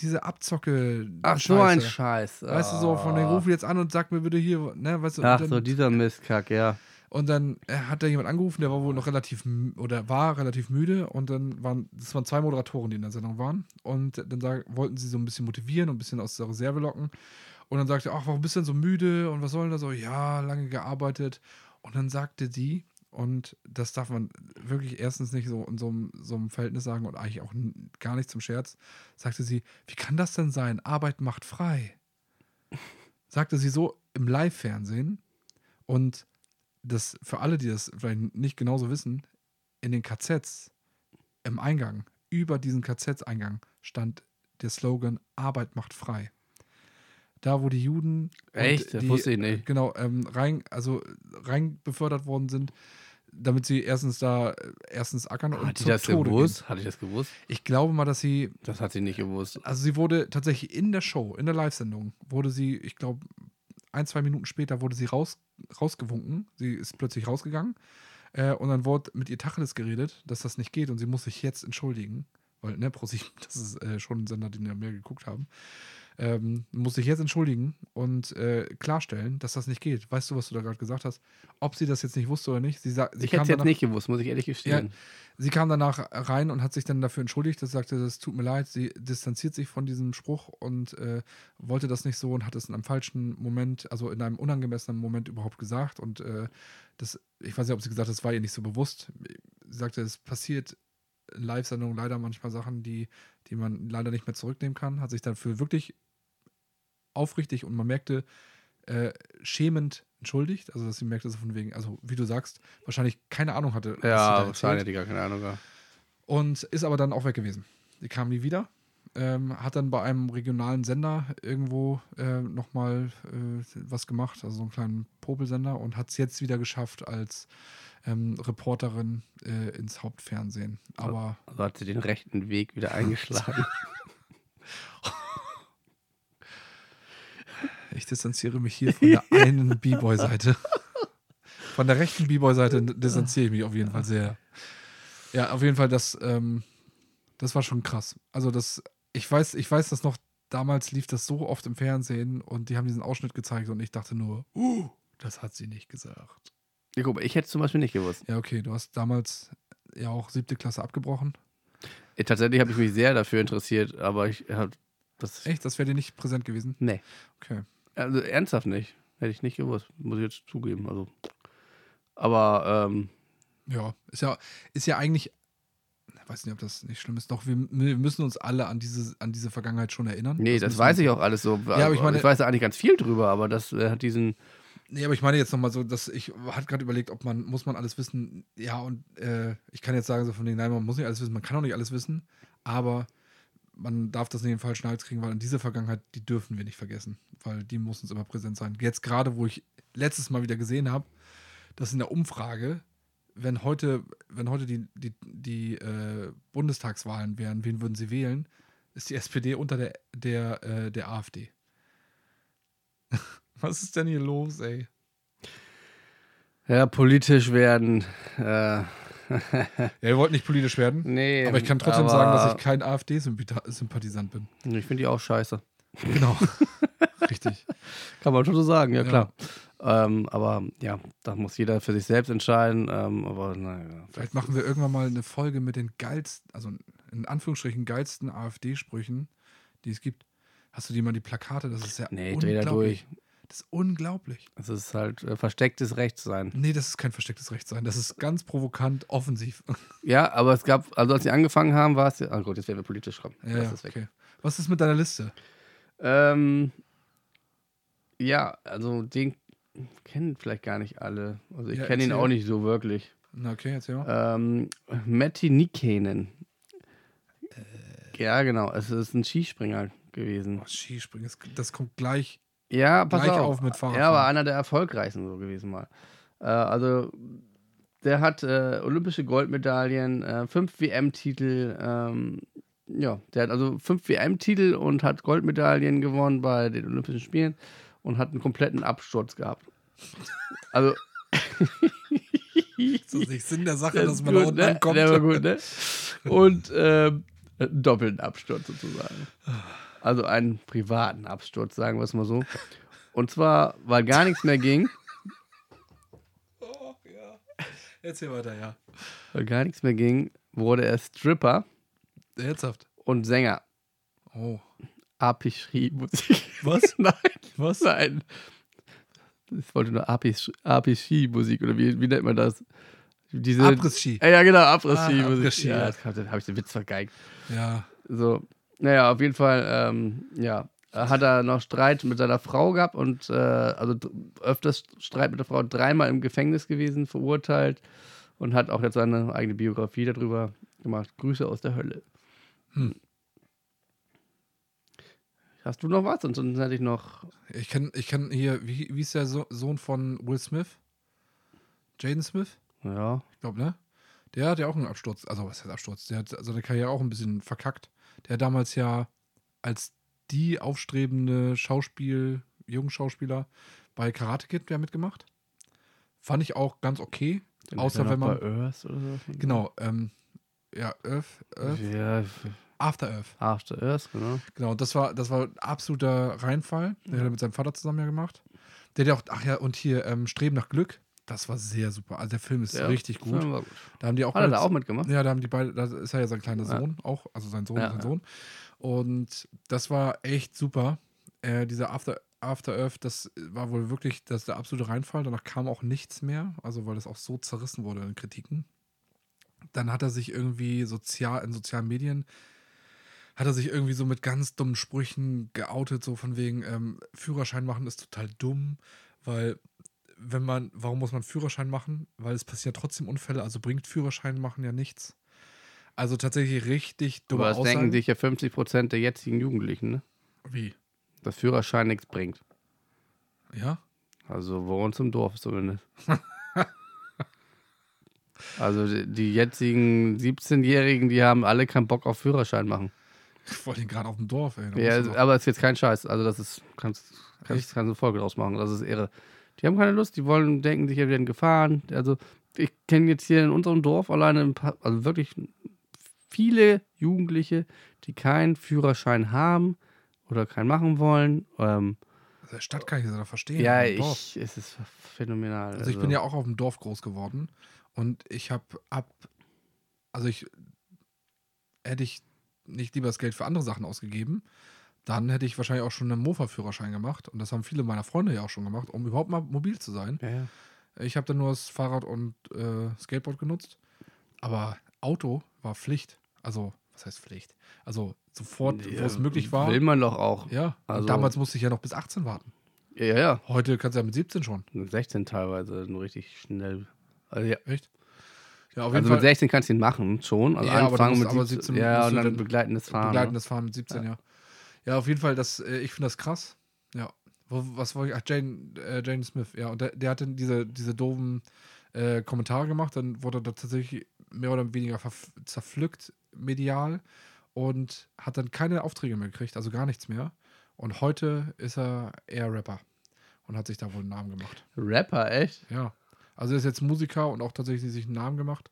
diese Abzocke. Ach, so ein. Scheiß. Weißt du, so von den Ah. Ruf jetzt an und sag mir bitte hier, ne, weißt du, Ach und so, dann, dieser Mistkack, ja. Und dann äh, hat da jemand angerufen, der war wohl noch relativ, oder war relativ müde und dann waren, das waren zwei Moderatoren, die in der Sendung waren und dann sag, wollten sie so ein bisschen motivieren und ein bisschen aus der Reserve locken und dann sagte er, ach, warum bist du denn so müde und was soll denn das? So, ja, lange gearbeitet und dann sagte sie, und das darf man wirklich erstens nicht so in so einem, so einem Verhältnis sagen und eigentlich auch gar nicht zum Scherz, sagte sie, wie kann das denn sein? Arbeit macht frei. Sagte sie so im Live-Fernsehen und das für alle, die das vielleicht nicht genauso wissen, in den KZs im Eingang, über diesen KZ-Eingang stand der Slogan Arbeit macht frei. Da, wo die Juden Echt? Das die, wusste ich nicht. genau ähm, rein, also rein befördert worden sind, damit sie erstens da äh, erstens ackern und Hat die das Tode gewusst? Hatte ich das gewusst? Gehen. Ich glaube mal, dass sie Das hat sie nicht gewusst. also sie wurde tatsächlich in der Show, in der Live-Sendung, wurde sie, ich glaube, ein, zwei Minuten später wurde sie raus, rausgewunken. Sie ist plötzlich rausgegangen. Äh, und dann wurde mit ihr Tacheles geredet, dass das nicht geht und sie muss sich jetzt entschuldigen. Weil, ne, ProSieben, *laughs* das ist äh, schon ein Sender, den wir mehr geguckt haben. Ähm, muss sich jetzt entschuldigen und äh, klarstellen, dass das nicht geht. Weißt du, was du da gerade gesagt hast? Ob sie das jetzt nicht wusste oder nicht? Sie, sa- sie Ich hätte es kam jetzt danach- nicht gewusst, muss ich ehrlich gestehen. Sie kam danach rein und hat sich dann dafür entschuldigt. Das sagte, das tut mir leid. Sie distanziert sich von diesem Spruch und äh, wollte das nicht so und hat es in einem falschen Moment, also in einem unangemessenen Moment überhaupt gesagt. Und äh, das, ich weiß nicht, ob sie gesagt hat, das war ihr nicht so bewusst. Sie sagte, es passiert Live-Sendungen leider manchmal Sachen, die, die man leider nicht mehr zurücknehmen kann. Hat sich dafür wirklich aufrichtig und man merkte, äh, schämend entschuldigt. Also, dass sie merkte, so von wegen, also wie du sagst, wahrscheinlich keine Ahnung hatte. Ja, wahrscheinlich, die gar keine Ahnung. gehabt. Und ist aber dann auch weg gewesen. Die kam nie wieder. Ähm, hat dann bei einem regionalen Sender irgendwo äh, nochmal äh, was gemacht, also so einen kleinen Popelsender und hat es jetzt wieder geschafft als ähm, Reporterin äh, ins Hauptfernsehen. Aber Also hat sie den rechten Weg wieder eingeschlagen. *laughs* *laughs* Ich distanziere mich hier *laughs* von der einen B-Boy-Seite. Von der rechten B-Boy-Seite distanziere ich mich auf jeden Fall sehr. Ja, auf jeden Fall, das, ähm, das war schon krass. Also, das, ich weiß, ich weiß, dass noch damals lief das so oft im Fernsehen und die haben diesen Ausschnitt gezeigt und ich dachte nur, uh, das hat sie nicht gesagt. Ja, guck mal, ich hätte es zum Beispiel nicht gewusst. Ja, okay, du hast damals ja auch siebte Klasse abgebrochen. Äh, Tatsächlich habe ich mich sehr dafür interessiert, aber ich habe das. Echt? Das wäre dir nicht präsent gewesen? Nee. Okay. Also ernsthaft nicht. Hätte ich nicht gewusst. Muss ich jetzt zugeben. Also. Aber, ähm, Ja, ist ja, ist ja eigentlich, ich weiß nicht, ob das nicht schlimm ist. Doch, wir, wir müssen uns alle an diese, an diese Vergangenheit schon erinnern. nee, das müssen weiß ich auch alles so. Ja, aber ich meine- ich weiß da eigentlich ganz viel drüber, aber das äh, hat diesen. Nee, aber ich meine jetzt nochmal so, dass ich hatte gerade überlegt, ob man, muss man alles wissen? Ja, und äh, ich kann jetzt sagen, so von denen, nein, man muss nicht alles wissen, man kann auch nicht alles wissen, aber man darf das nicht in den falschen Hals kriegen, weil an diese Vergangenheit, die dürfen wir nicht vergessen, weil die muss uns immer präsent sein. Jetzt gerade, wo ich letztes Mal wieder gesehen habe, dass in der Umfrage, wenn heute, wenn heute die, die, die äh, Bundestagswahlen wären, wen würden sie wählen, ist die SPD unter der, der, äh, der AfD. *laughs* Was ist denn hier los, ey? Ja, politisch werden. Äh, *laughs* Ja, ihr wollt nicht politisch werden, nee. aber ich kann trotzdem aber sagen, dass ich kein AfD-Sympathisant bin. Ich finde die auch scheiße. Genau. *laughs* Richtig. Kann man schon so sagen, ja, Ja. klar. Ähm, aber ja, da muss jeder für sich selbst entscheiden. Ähm, aber naja. Vielleicht machen wir irgendwann mal eine Folge mit den geilsten, also in Anführungsstrichen geilsten AfD-Sprüchen, die es gibt. Hast du die mal die Plakate? Das ist ja Nee, dreh da durch. Das ist unglaublich. Es ist halt äh, verstecktes Recht sein. Nee, das ist kein verstecktes Recht sein. Das ist ganz provokant, offensiv. *laughs* Ja, aber es gab, also als sie angefangen haben, war es. Ah gut, jetzt werden wir politisch dran. Ja, das ist weg. okay. Was ist mit deiner Liste? Ähm, ja, also den kennen vielleicht gar nicht alle. Also ich Ja, kenne ihn auch nicht so wirklich. Na, okay, erzähl mal. Ähm, Matti Nikkanen. Äh. Ja, genau. Es ist ein Skispringer gewesen. Oh, Skispringen, das, das kommt gleich. Ja, pass Gleich auf. auf mit Fahrradfahren. Er war einer der erfolgreichsten so gewesen mal. Äh, also der hat äh, olympische Goldmedaillen, äh, fünf WM-Titel. Ähm, ja, der hat also fünf WM-Titel und hat Goldmedaillen gewonnen bei den Olympischen Spielen und hat einen kompletten Absturz gehabt. Also *laughs* Das ist nicht Sinn der Sache, der dass man da gut, unten ne? ankommt. Der war gut, ne? Und einen doppelten Absturz sozusagen. Also einen privaten Absturz, sagen wir es mal so. Und zwar, weil gar nichts mehr ging, Oh, ja. Erzähl weiter, ja. weil gar nichts mehr ging, wurde er Stripper Herzhaft. und Sänger. Oh. Apischri-Musik. Was? *laughs* Nein, Was? nein. Ich wollte nur Apischri-Musik oder wie, wie nennt man das? Diese, Abriss-Ski. Ja, genau, Ah, Abriss-Ski-Musik. Abriss-Ski, ja, ja. habe ich den Witz vergeigt. Ja. So, naja, auf jeden Fall, ähm, ja, hat er noch Streit mit seiner Frau gehabt und äh, also öfters Streit mit der Frau, dreimal im Gefängnis gewesen, verurteilt und hat auch jetzt seine eigene Biografie darüber gemacht. Grüße aus der Hölle. Hm. Hast du noch was? Ansonsten hätte ich noch. Ich kenne ich kenn hier, wie, wie ist der so Sohn von Will Smith? Jaden Smith? Ja, Ich glaube, ne? Der hat ja auch einen Absturz. Also, was heißt Absturz? Der hat seine Karriere auch ein bisschen verkackt. Der damals ja als die aufstrebende Schauspiel, jungen Schauspieler bei Karate Kid ja mitgemacht. Fand ich auch ganz okay. den Außer er wenn man. Bei Earth oder so. Genau, ähm, ja, Earth, Earth, Ja, After Earth. After Earth, genau. Genau, das war, das war ein absoluter Reinfall. Den hat er mit seinem Vater zusammen ja gemacht. Der hat ja auch, ach ja, und hier ähm, Streben nach Glück. Das war sehr super. Also der Film ist Ja, richtig gut. Film gut. Da haben die auch Hat er da auch mitgemacht? Ja, da haben die beide, da ist er ja sein kleiner Ja. Sohn auch, also sein Sohn, Ja, sein ja. Sohn. Und das war echt super. Äh, dieser After, After Earth, das war wohl wirklich das der absolute Reinfall. Danach kam auch nichts mehr, also weil das auch so zerrissen wurde in Kritiken. Dann hat er sich irgendwie sozial, in sozialen Medien, hat er sich irgendwie so mit ganz dummen Sprüchen geoutet, so von wegen, ähm, Führerschein machen ist total dumm, weil wenn man, warum muss man Führerschein machen? Weil es passieren trotzdem Unfälle, also bringt Führerschein machen ja nichts. Also tatsächlich richtig dumme Aber das Aussagen. denken sich ja 50% der jetzigen Jugendlichen, ne? Wie? Dass Führerschein nichts bringt. Ja? Also bei uns im Dorf zumindest. *laughs* also die, die jetzigen 17-Jährigen, die haben alle keinen Bock auf Führerschein machen. Ich wollte ihn gerade auf dem Dorf, ey. Ja, du aber es ist jetzt kein Scheiß. Also das ist, kannst, Kannst, kannst eine Folge draus machen. Das ist irre. Die haben keine Lust, die wollen, denken sich, wir werden gefahren. Also, ich kenne jetzt hier in unserem Dorf alleine ein paar, also wirklich viele Jugendliche, die keinen Führerschein haben oder keinen machen wollen. Ähm, Also der Stadt kann ich das da verstehen. ja, ich, es ist phänomenal. Also ich bin ja auch auf dem Dorf groß geworden und ich habe ab, also ich hätte ich nicht lieber das Geld für andere Sachen ausgegeben, dann hätte ich wahrscheinlich auch schon einen Mofa-Führerschein gemacht und das haben viele meiner Freunde ja auch schon gemacht, um überhaupt mal mobil zu sein. Ja, ja. Ich habe dann nur das Fahrrad und äh, Skateboard genutzt, aber Auto war Pflicht. Also was heißt Pflicht? Also sofort, wo es möglich war. Will man doch auch. Ja, Also- damals musste ich ja noch bis 18 warten. Ja, ja. ja. Heute kannst du ja mit 17 schon. 16 teilweise, nur richtig schnell. Also, ja. Echt? Ja, also mit 16 kannst du ihn machen, schon. Also Ja, aber anfangen musst mit aber 17, 17 Ja, und dann dann begleitendes Fahren. Begleitendes Fahren mit 17, ja. Ja, auf jeden Fall, das, äh, ich finde das krass. Ja. Wo, was wollte ich? Ach, Jane, äh, Jane Smith, ja. Und der, der hatte diese, diese doofen äh, Kommentare gemacht, dann wurde er da tatsächlich mehr oder weniger zerpflückt medial und hat dann keine Aufträge mehr gekriegt, also gar nichts mehr. Und heute ist er eher Rapper und hat sich da wohl einen Namen gemacht. Rapper, echt? Ja. Also er ist jetzt Musiker und auch tatsächlich sich einen Namen gemacht.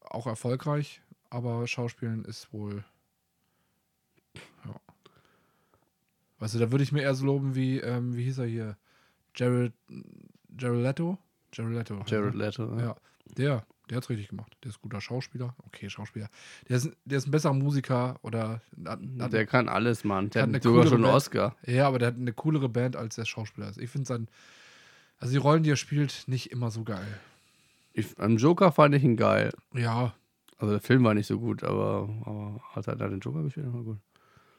Auch erfolgreich, aber Schauspielen ist wohl. Ja. Weißt du, da würde ich mir eher so loben wie, ähm, wie hieß er hier? Jared, Jared Leto? Jared Leto. Jared Leto. Ja, der, der hat's richtig gemacht. Der ist guter Schauspieler. Okay, Schauspieler. Der ist, der ist ein besserer Musiker oder. Hat, hat, Der kann alles, Mann. Der hat hat, sogar schon einen Band. Oscar. ja, aber der hat eine coolere Band, als der Schauspieler ist. Ich finde sein. Also die Rollen, die er spielt, nicht immer so geil. Ich, am Joker fand ich ihn geil. Ja, Also der Film war nicht so gut, aber, aber hat er da den Joker gespielt? War gut.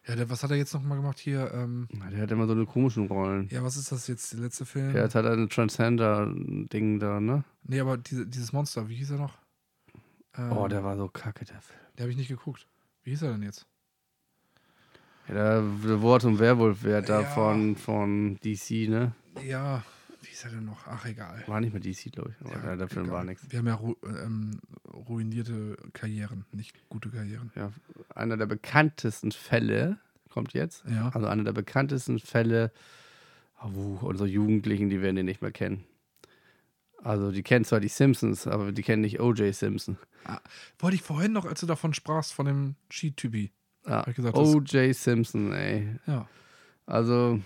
Ja, der, was hat er jetzt nochmal gemacht hier? Ähm, Ja, Der hat immer so eine komischen Rollen. ja, was ist das jetzt, der letzte Film? Der hat halt ein Transcender-Ding da, ne? nee, aber diese, dieses Monster, wie hieß er noch? Ähm, Oh, der war so kacke, der Film. Der habe ich nicht geguckt. Wie hieß er denn jetzt? Ja, der, der Wort- und Werwolf-Wert da Ja. von, von DC, ne? Ja, wie hieß er denn noch? Ach, egal. War nicht mehr DC, glaube ich. Aber ja, der Film egal. war nichts. Wir haben ja ru ähm, ruinierte Karrieren, nicht gute Karrieren. Ja, einer der bekanntesten Fälle kommt jetzt. Ja. Also einer der bekanntesten Fälle, wo unsere Jugendlichen, die werden den nicht mehr kennen. Also die kennen zwar die Simpsons, aber die kennen nicht O.J. Simpson. Wollte ich vorhin noch, als du davon sprachst, von dem Ski-Typi. Das- O.J. Simpson, ey. Ja, Also,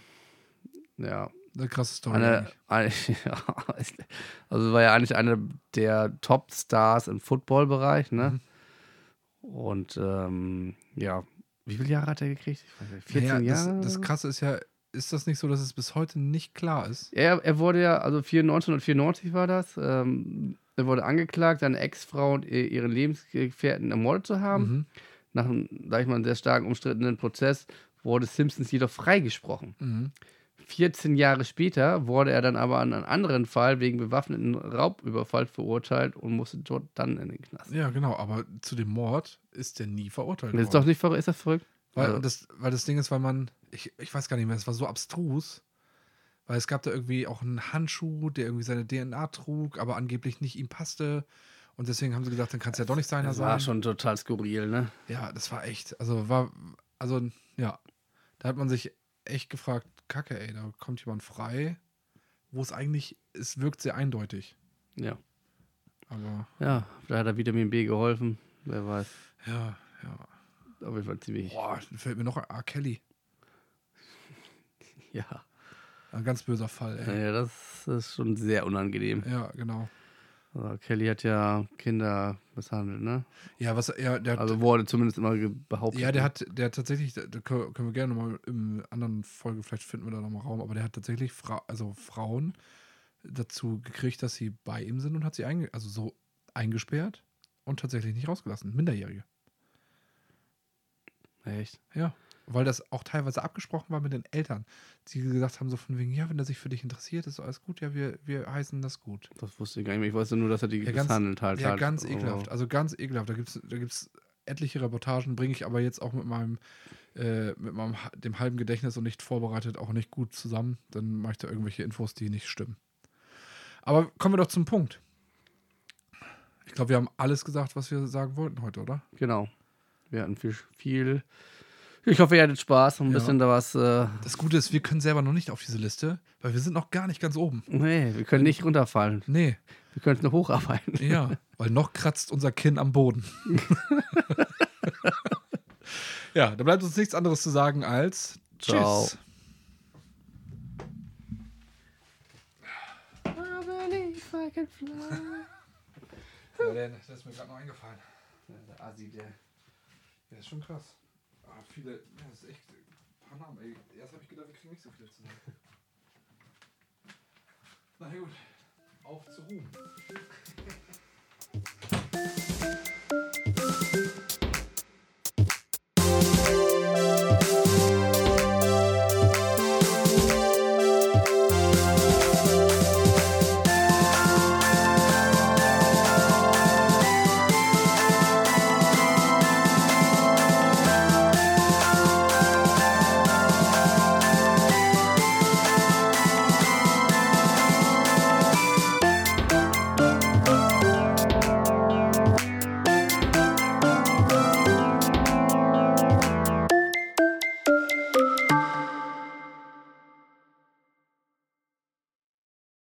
ja. Eine krasse Story. Eine, *laughs* eine, ja, also war ja eigentlich einer der Top-Stars im Football-Bereich, ne? Mhm. Und ähm, ja, wie viele Jahre hat er gekriegt? Nicht, 14 Naja, Jahre? Das, das Krasse ist ja, ist das nicht so, dass es bis heute nicht klar ist? Er, er wurde ja, also 1994 war das, ähm, er wurde angeklagt, seine Ex-Frau und ihr- ihren Lebensgefährten ermordet zu haben. Mhm. Nach einem, sag ich mal, sehr stark umstrittenen Prozess wurde Simpsons jedoch freigesprochen. Mhm. 14 Jahre später wurde er dann aber an einen anderen Fall wegen bewaffneten Raubüberfall verurteilt und musste dort dann in den Knast. Ja, genau, aber zu dem Mord ist der nie verurteilt Das worden. ist doch nicht verrückt, ist das verrückt? Weil, Also- das, weil das Ding ist, weil man, ich, ich weiß gar nicht mehr, es war so abstrus, weil es gab da irgendwie auch einen Handschuh, der irgendwie seine DNA trug, aber angeblich nicht ihm passte. Und deswegen haben sie gedacht, dann kann es ja doch nicht seiner Das sein. war schon total skurril, ne? Ja, das war echt, also war, also ja, da hat man sich echt gefragt, Kacke, ey, da kommt jemand frei, wo es eigentlich, es wirkt sehr eindeutig. Ja. Aber Ja, da hat er Vitamin B geholfen. Wer weiß. ja, ja. Auf jeden Fall ziemlich. Boah, fällt mir noch ein R. Kelly. *laughs* Ja. Ein ganz böser Fall, ey. ja. Das ist schon sehr unangenehm. Ja, genau. Also Kelly hat ja Kinder misshandelt, ne? Ja, was, ja, der hat, Also wurde zumindest immer behauptet. ja, der hat, der hat tatsächlich, da können wir gerne nochmal in einer anderen Folge, vielleicht finden wir da nochmal Raum, aber der hat tatsächlich Fra also Frauen dazu gekriegt, dass sie bei ihm sind und hat sie einge also so eingesperrt und tatsächlich nicht rausgelassen. Minderjährige. Echt? Ja. Weil das auch teilweise abgesprochen war mit den Eltern. Die gesagt haben so von wegen, ja, wenn er sich für dich interessiert, ist alles gut, ja, wir, wir heißen das gut. Das wusste ich gar nicht mehr. Ich wusste nur, dass er die Ja, ganz- halt. Ja, halt. ganz Aber- ekelhaft. Also ganz ekelhaft. Da gibt es da gibt's etliche Reportagen, bringe ich aber jetzt auch mit meinem, äh, mit meinem dem halben Gedächtnis und nicht vorbereitet auch nicht gut zusammen. Dann mache ich da irgendwelche Infos, die nicht stimmen. Aber kommen wir doch zum Punkt. Ich glaube, wir haben alles gesagt, was wir sagen wollten heute, oder? Genau. Wir hatten viel, viel Ich hoffe, ihr hattet Spaß und ein Ja. bisschen da was. Äh, Das Gute ist, wir können selber noch nicht auf diese Liste, weil wir sind noch gar nicht ganz oben. nee, wir können nicht runterfallen. Nee, Wir können noch hocharbeiten. ja, weil noch kratzt unser Kinn am Boden. *laughs* ja, da bleibt uns nichts anderes zu sagen als Ciao. Tschüss. Ja, der, das ist mir gerade noch eingefallen. Der Assi, der. Ja, ist schon krass. Viele, ja, das ist echt ein paar Namen, ey. Erst habe ich gedacht, wir kriegen nicht so viele zusammen. Na gut, auf zu ruhen.